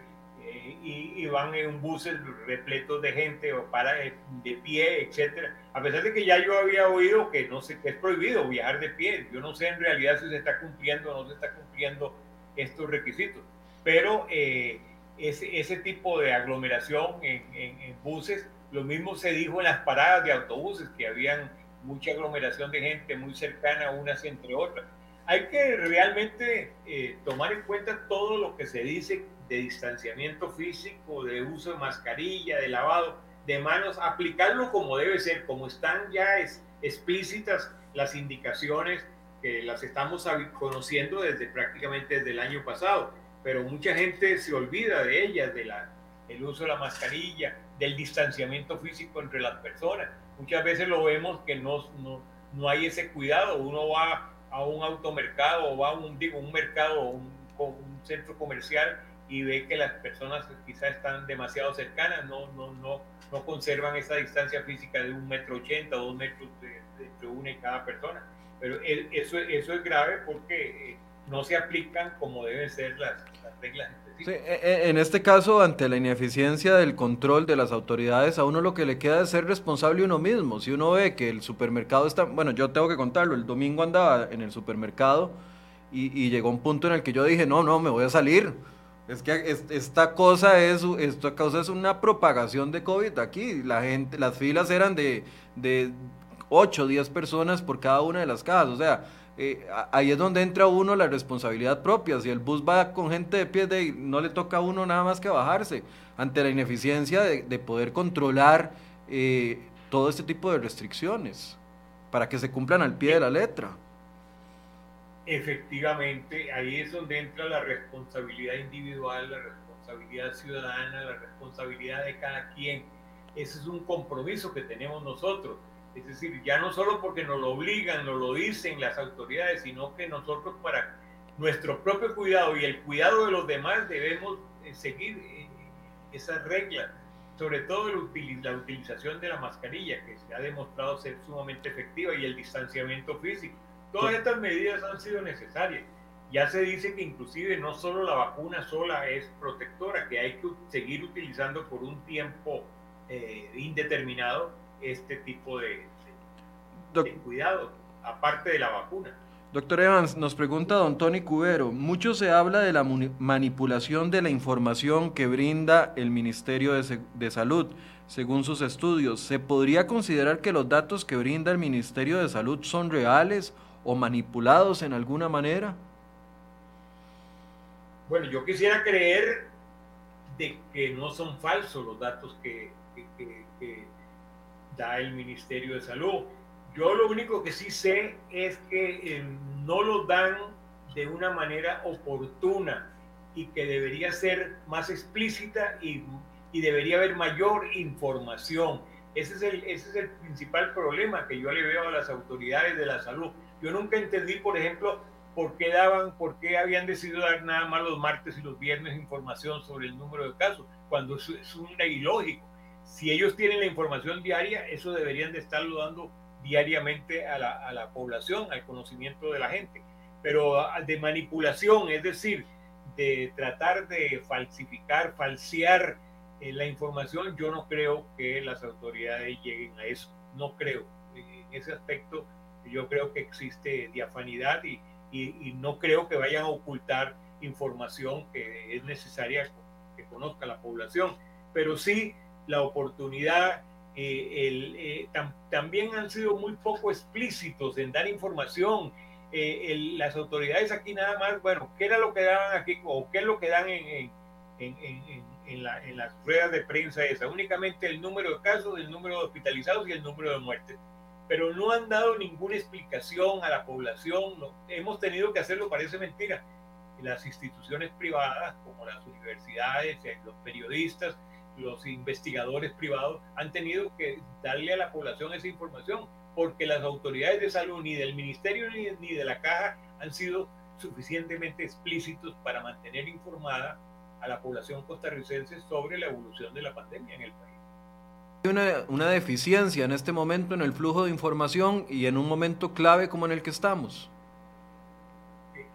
Speaker 2: y, van en buses repletos de gente o para de pie, etcétera. A pesar de que ya yo había oído que no sé que es prohibido viajar de pie, yo no sé en realidad si se está cumpliendo o no se está cumpliendo estos requisitos, pero eh, ese, ese, tipo de aglomeración en, en, buses, lo mismo se dijo en las paradas de autobuses, que habían mucha aglomeración de gente muy cercana unas entre otras. Hay que realmente eh, tomar en cuenta todo lo que se dice de distanciamiento físico, de uso de mascarilla, de lavado de manos, aplicarlo como debe ser, como están ya es, explícitas las indicaciones que las estamos conociendo desde prácticamente desde el año pasado, pero mucha gente se olvida de ellas, de la, el uso de la mascarilla, del distanciamiento físico entre las personas. Muchas veces lo vemos que no, no, no hay ese cuidado, uno va a un automercado o va a un, digo, un mercado o un, un centro comercial y ve que las personas quizás están demasiado cercanas, no, no, no, no conservan esa distancia física de un metro ochenta o dos metros entre una y cada persona. Pero eso, eso es grave porque eh, no se aplican como deben ser las, reglas
Speaker 1: Sí, e, e, en este caso, ante la ineficiencia del control de las autoridades, a uno lo que le queda es ser responsable uno mismo. Si uno ve que el supermercado está, bueno, yo tengo que contarlo, el domingo andaba en el supermercado y, y llegó un punto en el que yo dije, no, no, me voy a salir es que esta cosa es, esta es una propagación de COVID aquí. La gente, las filas eran de, de 8 o 10 personas por cada una de las casas. O sea, eh, ahí es donde entra uno la responsabilidad propia. Si el bus va con gente de pie, de, no le toca a uno nada más que bajarse. Ante la ineficiencia de, de poder controlar eh, todo este tipo de restricciones para que se cumplan al pie de la letra
Speaker 2: efectivamente ahí es donde entra la responsabilidad individual, la responsabilidad ciudadana, la responsabilidad de cada quien. Ese es un compromiso que tenemos nosotros. Es decir, ya no solo porque nos lo obligan, nos lo dicen las autoridades, sino que nosotros para nuestro propio cuidado y el cuidado de los demás debemos eh, seguir eh, esas reglas. Sobre todo la utilización de la mascarilla, que se ha demostrado ser sumamente efectiva, y el distanciamiento físico Todas estas medidas han sido necesarias. Ya se dice que inclusive no solo la vacuna sola es protectora, que hay que seguir utilizando por un tiempo eh, indeterminado este tipo de, cuidado, aparte de la vacuna.
Speaker 1: Doctor Evans, nos pregunta don Tony Cubero, mucho se habla de la manipulación de la información que brinda el Ministerio de, de, Salud. Según sus estudios, ¿se podría considerar que los datos que brinda el Ministerio de Salud son reales o manipulados en alguna manera?
Speaker 2: Bueno, yo quisiera creer de que no son falsos los datos que, da el Ministerio de Salud. Yo lo único que sí sé es que eh, no los dan de una manera oportuna y que debería ser más explícita y, debería haber mayor información. Ese es el principal problema que yo le veo a las autoridades de la salud yo nunca entendí, por ejemplo, por qué daban, por qué habían decidido dar nada más los martes y los viernes información sobre el número de casos, cuando es, es un ilógico. Si ellos tienen la información diaria, eso deberían de estarlo dando diariamente a la, a la población, al conocimiento de la gente. Pero de manipulación, es decir, de tratar de falsificar, falsear eh, la información, yo no creo que las autoridades lleguen a eso. No creo. En ese aspecto yo creo que existe diafanidad y, y, no creo que vayan a ocultar información que es necesaria que conozca la población, pero sí la oportunidad, eh, el, eh, también han sido muy poco explícitos en dar información. Eh, las autoridades aquí nada más, bueno, ¿qué era lo que daban aquí o qué es lo que dan en, en, en, la, en las ruedas de prensa esa? Únicamente el número de casos, el número de hospitalizados y el número de muertes pero no han dado ninguna explicación a la población. hemos tenido que hacerlo, parece mentira. Las instituciones privadas, como las universidades, eh, los periodistas, los investigadores privados, han tenido que darle a la población esa información, porque las autoridades de salud, ni del ministerio ni, ni de la caja, han sido suficientemente explícitos para mantener informada a la población costarricense sobre la evolución de la pandemia en el país
Speaker 1: una, una deficiencia en este momento en el flujo de información y en un momento clave como en el que estamos.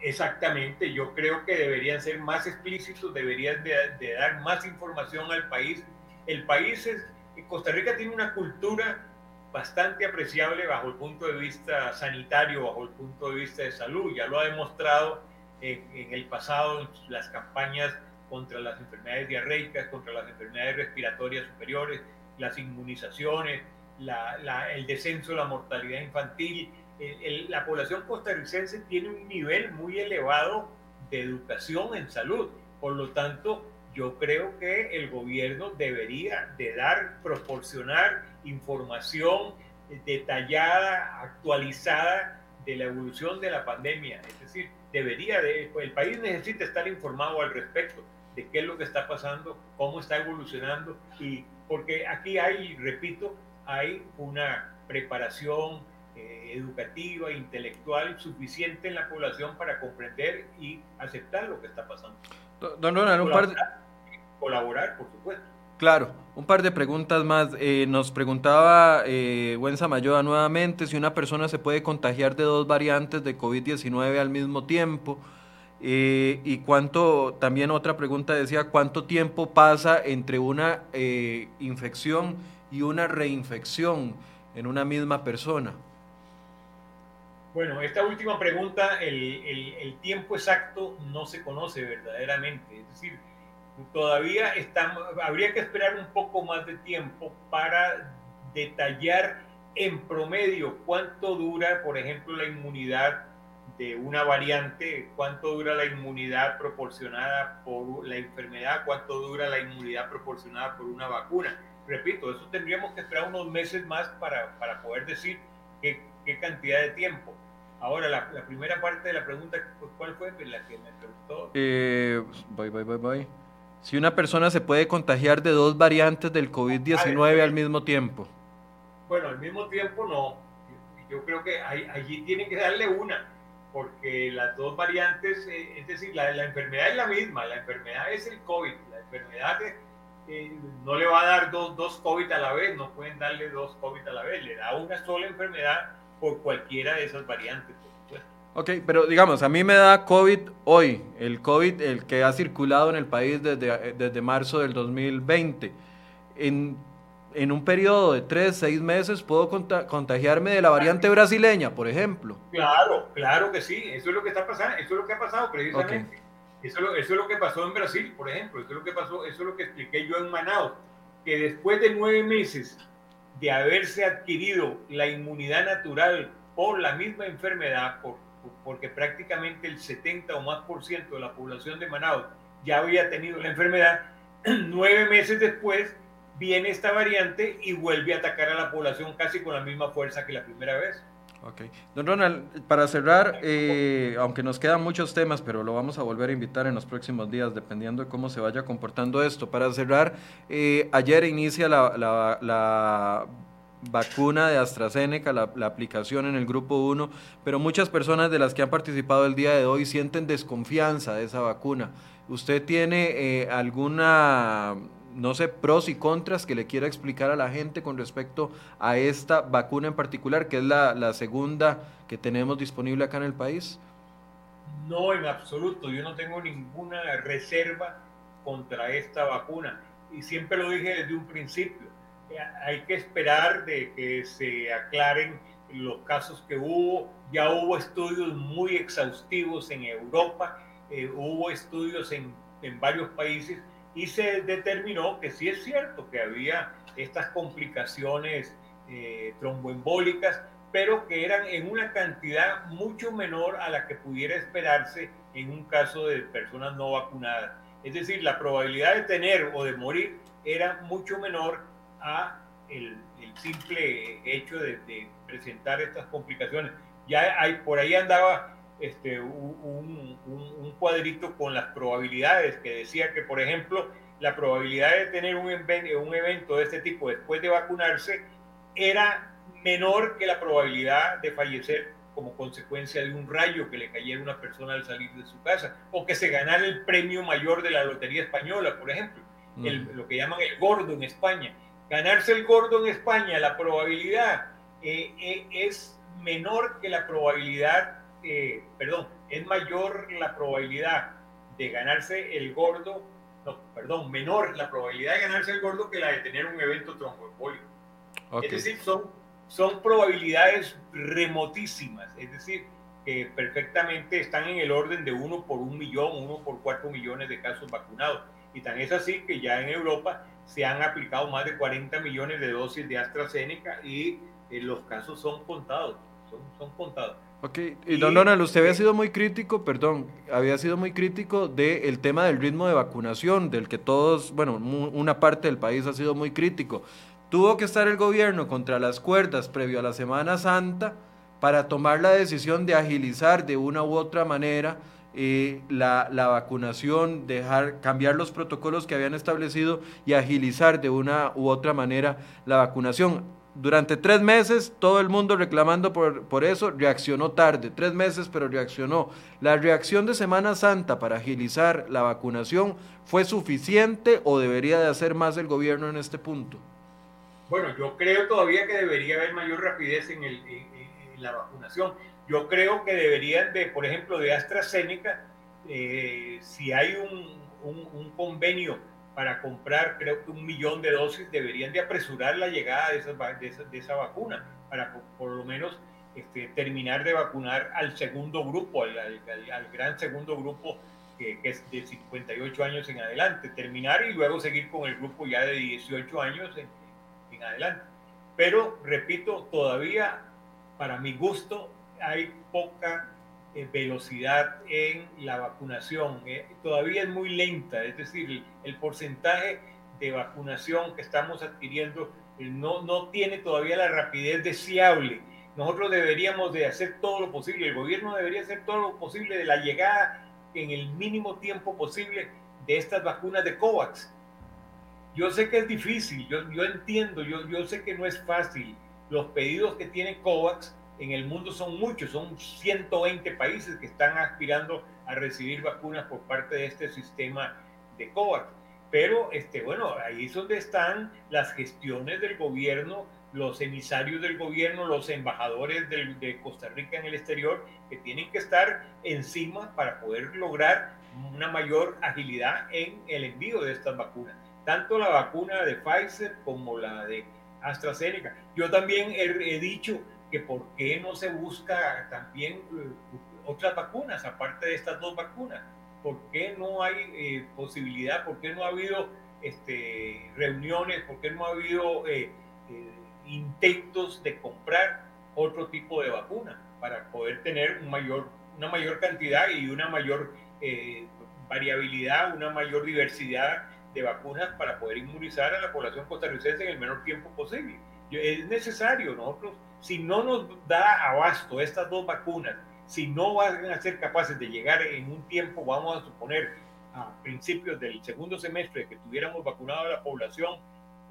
Speaker 2: Exactamente, yo creo que deberían ser más explícitos, deberían de, dar más información al país. El país es, Costa Rica tiene una cultura bastante apreciable bajo el punto de vista sanitario, bajo el punto de vista de salud. Ya lo ha demostrado en, en el pasado en las campañas contra las enfermedades diarreicas, contra las enfermedades respiratorias superiores, las inmunizaciones, el descenso de la mortalidad infantil. la población costarricense tiene un nivel muy elevado de educación en salud. Por lo tanto, yo creo que el gobierno debería de dar, proporcionar información detallada, actualizada de la evolución de la pandemia. Es decir, debería de, el país necesita estar informado al respecto de qué es lo que está pasando, cómo está evolucionando y porque aquí hay, repito, hay una preparación eh, educativa, intelectual suficiente en la población para comprender y aceptar lo que está pasando.
Speaker 1: Don Ronald, un par de...
Speaker 2: Colaborar, por supuesto.
Speaker 1: Claro, un par de preguntas más. Eh, nos preguntaba eh, Buen Samayoa nuevamente si una persona se puede contagiar de dos variantes de COVID-19 al mismo tiempo. Eh, y cuánto, también otra pregunta decía, ¿cuánto tiempo pasa entre una eh, infección y una reinfección en una misma persona?
Speaker 2: Bueno, esta última pregunta, el, tiempo exacto no se conoce verdaderamente. Es decir, todavía estamos, habría que esperar un poco más de tiempo para detallar en promedio cuánto dura, por ejemplo, la inmunidad de una variante, cuánto dura la inmunidad proporcionada por la enfermedad, cuánto dura la inmunidad proporcionada por una vacuna. Repito, eso tendríamos que esperar unos meses más para, para poder decir qué, qué, cantidad de tiempo. Ahora, la, la, primera parte de la pregunta, ¿cuál fue la que me preguntó?
Speaker 1: Eh, voy, voy, voy, voy. Si una persona se puede contagiar de dos variantes del COVID-19 al mismo tiempo.
Speaker 2: Bueno, al mismo tiempo no. Yo creo que allí tienen que darle una porque las dos variantes, eh, es decir, la, la, enfermedad es la misma, la enfermedad es el COVID, la enfermedad eh, no le va a dar dos, dos COVID a la vez, no pueden darle dos COVID a la vez, le da una sola enfermedad por cualquiera de esas variantes.
Speaker 1: Ok, pero digamos, a mí me da COVID hoy, el COVID, el que ha circulado en el país desde, desde marzo del 2020. En en un periodo de tres, seis meses puedo contagiarme de la variante brasileña, por ejemplo.
Speaker 2: Claro, claro que sí, eso es lo que está pasando, eso es lo que ha pasado precisamente. Eso, eso, es lo que pasó en Brasil, por ejemplo, eso es lo que pasó, eso es lo que expliqué yo en Manaus, que después de nueve meses de haberse adquirido la inmunidad natural por la misma enfermedad, por, porque prácticamente el 70 o más por ciento de la población de Manaus ya había tenido la enfermedad, <clears throat> nueve meses después viene esta variante y vuelve a atacar a la población casi con la misma fuerza que la primera vez.
Speaker 1: Ok. Don Ronald, para cerrar, eh, aunque nos quedan muchos temas, pero lo vamos a volver a invitar en los próximos días, dependiendo de cómo se vaya comportando esto. Para cerrar, eh, ayer inicia la, vacuna de AstraZeneca, la, la, aplicación en el grupo 1, pero muchas personas de las que han participado el día de hoy sienten desconfianza de esa vacuna. ¿Usted tiene eh, alguna no sé, pros y contras que le quiera explicar a la gente con respecto a esta vacuna en particular, que es la, segunda que tenemos disponible acá en el país?
Speaker 2: No, en absoluto. Yo no tengo ninguna reserva contra esta vacuna. Y siempre lo dije desde un principio. Eh, hay que esperar de que se aclaren los casos que hubo. Ya hubo estudios muy exhaustivos en Europa, eh, hubo estudios en, en varios países y se determinó que sí es cierto que había estas complicaciones eh, tromboembólicas, pero que eran en una cantidad mucho menor a la que pudiera esperarse en un caso de personas no vacunadas. Es decir, la probabilidad de tener o de morir era mucho menor a el, simple hecho de, de, presentar estas complicaciones. Ya hay, por ahí andaba este, un, un, cuadrito con las probabilidades que decía que, por ejemplo, la probabilidad de tener un, un evento de este tipo después de vacunarse era menor que la probabilidad de fallecer como consecuencia de un rayo que le cayera a una persona al salir de su casa, o que se ganara el premio mayor de la Lotería Española, por ejemplo, lo que llaman el gordo en España. Ganarse el gordo en España, la probabilidad eh, eh, es menor que la probabilidad eh, perdón, es mayor la probabilidad de ganarse el gordo, no, perdón, menor la probabilidad de ganarse el gordo que la de tener un evento tromboembólico. Es decir, son, son probabilidades remotísimas, es decir, que perfectamente están en el orden de uno por un millón, uno por cuatro millones de casos vacunados. Y tan es así que ya en Europa se han aplicado más de 40 millones de dosis de AstraZeneca y eh, los casos son contados, son, son contados.
Speaker 1: Ok, y don usted había sido muy crítico, perdón, había sido muy crítico del tema del ritmo de vacunación, del que todos, bueno, una parte del país ha sido muy crítico. Tuvo que estar el gobierno contra las cuerdas previo a la Semana Santa para tomar la decisión de agilizar de una u otra manera eh, la, la, vacunación, dejar, cambiar los protocolos que habían establecido y agilizar de una u otra manera la vacunación. Durante tres meses todo el mundo reclamando por, por eso, reaccionó tarde, tres meses, pero reaccionó. ¿La reacción de Semana Santa para agilizar la vacunación fue suficiente o debería de hacer más el gobierno en este punto?
Speaker 2: Bueno, yo creo todavía que debería haber mayor rapidez en, el, la vacunación. Yo creo que deberían de, por ejemplo, de AstraZeneca, eh, si hay un, un, convenio para comprar, creo que un millón de dosis, deberían de apresurar la llegada de, esa, de, esa, vacuna, para por, lo menos este, terminar de vacunar al segundo grupo, al, al, gran segundo grupo que, es de 58 años en adelante, terminar y luego seguir con el grupo ya de 18 años en adelante. Pero, repito, todavía para mi gusto, hay poca eh, velocidad en la vacunación. Eh, todavía es muy lenta, es decir, el, porcentaje de vacunación que estamos adquiriendo eh, no, no tiene todavía la rapidez deseable. Nosotros deberíamos de hacer todo lo posible, el gobierno debería hacer todo lo posible de la llegada en el mínimo tiempo posible de estas vacunas de COVAX. Yo sé que es difícil, yo, yo entiendo, yo, yo sé que no es fácil, los pedidos que tiene COVAX en el mundo son muchos, son 120 países que están aspirando a recibir vacunas por parte de este sistema de COVAX. Pero, este, bueno, ahí es donde están las gestiones del gobierno, los emisarios del gobierno, los embajadores de Costa Rica en el exterior, que tienen que estar encima para poder lograr una mayor agilidad en el envío de estas vacunas. Tanto la vacuna de Pfizer como la de AstraZeneca. Yo también he, dicho que por qué no se busca también eh, otras vacunas aparte de estas dos vacunas. ¿Por qué no hay eh, posibilidad? ¿Por qué no ha habido este, reuniones? ¿Por qué no ha habido eh, intentos de comprar otro tipo de vacuna para poder tener una mayor cantidad y una mayor variabilidad, una mayor diversidad de vacunas para poder inmunizar a la población costarricense en el menor tiempo posible. Es necesario, nosotros, si no nos da abasto estas dos vacunas, si no van a ser capaces de llegar en un tiempo, vamos a suponer, a principios del segundo semestre, que tuviéramos vacunado a la población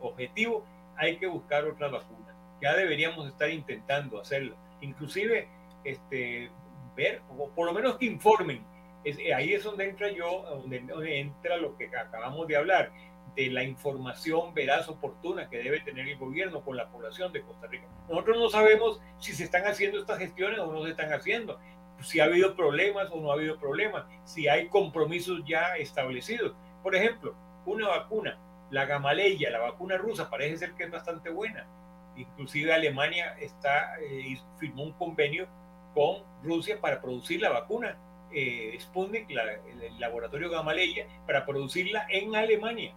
Speaker 2: objetivo, hay que buscar otras vacunas. Ya deberíamos estar intentando hacerlo. Inclusive, este, ver, o por lo menos que informen eh, ahí es donde entra yo, donde, entra lo que acabamos de hablar, de la información veraz, oportuna que debe tener el gobierno con la población de Costa Rica. Nosotros no sabemos si se están haciendo estas gestiones o no se están haciendo, si ha habido problemas o no ha habido problemas, si hay compromisos ya establecidos. Por ejemplo, una vacuna, la gamaleya, la vacuna rusa, parece ser que es bastante buena. Inclusive Alemania está, eh, firmó un convenio con Rusia para producir la vacuna eh, Sputnik, el laboratorio Gamaleya, para producirla en Alemania.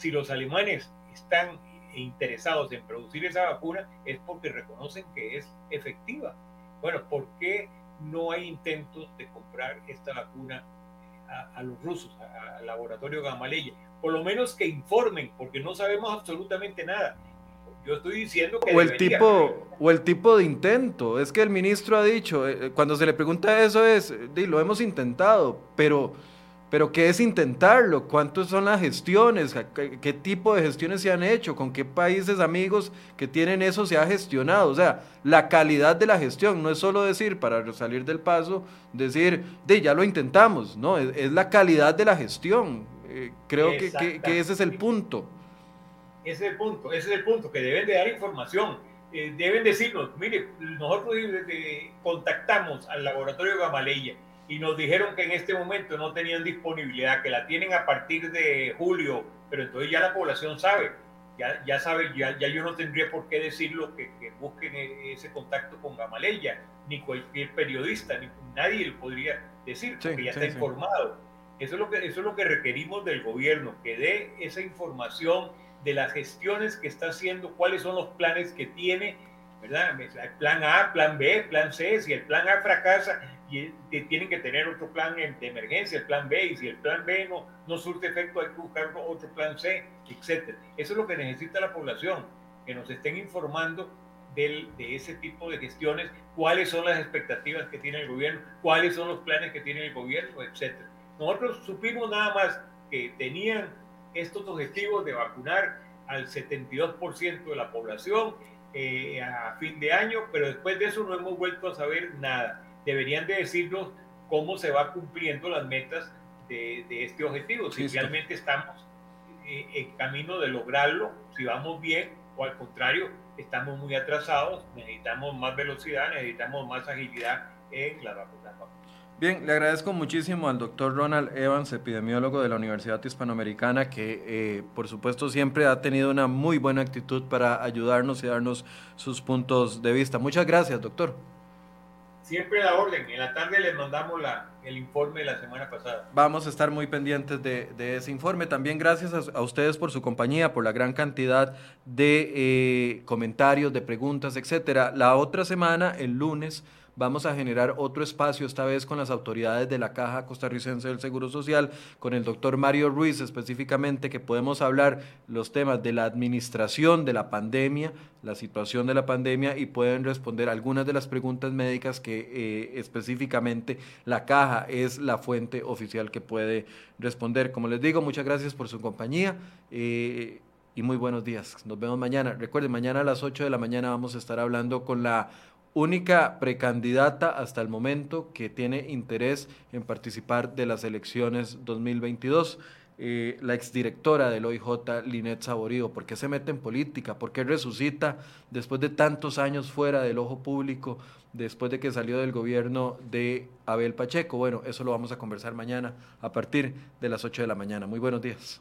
Speaker 2: Si los alemanes están interesados en producir esa vacuna es porque reconocen que es efectiva. Bueno, ¿por qué no hay intentos de comprar esta vacuna a, los rusos, al laboratorio Gamaleya? Por lo menos que informen, porque no sabemos absolutamente nada. Yo estoy diciendo que...
Speaker 1: O el, tipo, o el tipo de intento. Es que el ministro ha dicho, eh, cuando se le pregunta eso es, lo hemos intentado, pero, pero ¿qué es intentarlo? ¿Cuántas son las gestiones? ¿Qué, tipo de gestiones se han hecho? ¿Con qué países amigos que tienen eso se ha gestionado? O sea, la calidad de la gestión, no es solo decir, para salir del paso, decir, de ya lo intentamos, no, es, la calidad de la gestión. Eh, creo que ese es el punto.
Speaker 2: Ese es el punto, ese es el punto, que deben de dar información. eh, deben decirnos, mire, nosotros contactamos al laboratorio Gamaleya y nos dijeron que en este momento no tenían disponibilidad, que la tienen a partir de julio, pero entonces ya la población sabe, ya, ya sabe, ya, ya yo no tendría por qué decirlo que, que busquen e, ese contacto con Gamaleya, ni cualquier periodista, ni nadie le podría decir, porque ya está informado. Eso es, lo que, eso es lo que requerimos del gobierno, que dé esa información de las gestiones que está haciendo, cuáles son los planes que tiene, ¿verdad? Plan A, plan B, plan C, si el plan A fracasa, y tienen que tener otro plan de emergencia, el plan B, y si el plan B no, no surte efecto, hay que buscar otro plan C, etc. Eso es lo que necesita la población, que nos estén informando del, de ese tipo de gestiones, cuáles son las expectativas que tiene el gobierno, cuáles son los planes que tiene el gobierno, etc. Nosotros supimos nada más que tenían estos objetivos de vacunar al 72% de la población eh, a fin de año, pero después de eso no hemos vuelto a saber nada. Deberían de decirnos cómo se va cumpliendo las metas de, este objetivo, si realmente estamos eh, en camino de lograrlo, si vamos bien o al contrario, estamos muy atrasados, necesitamos más velocidad, necesitamos más agilidad en la vacunación.
Speaker 1: Bien, le agradezco muchísimo al doctor Ronald Evans, epidemiólogo de la Universidad Hispanoamericana, que eh, por supuesto siempre ha tenido una muy buena actitud para ayudarnos y darnos sus puntos de vista. Muchas gracias, doctor.
Speaker 2: Siempre la orden. En la tarde les mandamos la, el informe de la semana pasada.
Speaker 1: Vamos a estar muy pendientes de, ese informe. También gracias a, ustedes por su compañía, por la gran cantidad de eh, comentarios, de preguntas, etcétera. La otra semana, el lunes, vamos a generar otro espacio, esta vez con las autoridades de la Caja Costarricense del Seguro Social, con el doctor Mario Ruiz específicamente, que podemos hablar los temas de la administración de la pandemia, la situación de la pandemia y pueden responder algunas de las preguntas médicas que eh, específicamente la Caja es la fuente oficial que puede responder. Como les digo, muchas gracias por su compañía. Eh, y muy buenos días. Nos vemos mañana. Recuerden, mañana a las 8 de la mañana vamos a estar hablando con la única precandidata hasta el momento que tiene interés en participar de las elecciones 2022. Eh, la exdirectora del OIJ, Linet Saborío, ¿por qué se mete en política? ¿Por qué resucita después de tantos años fuera del ojo público, después de que salió del gobierno de Abel Pacheco? Bueno, eso lo vamos a conversar mañana a partir de las 8 de la mañana. Muy buenos días.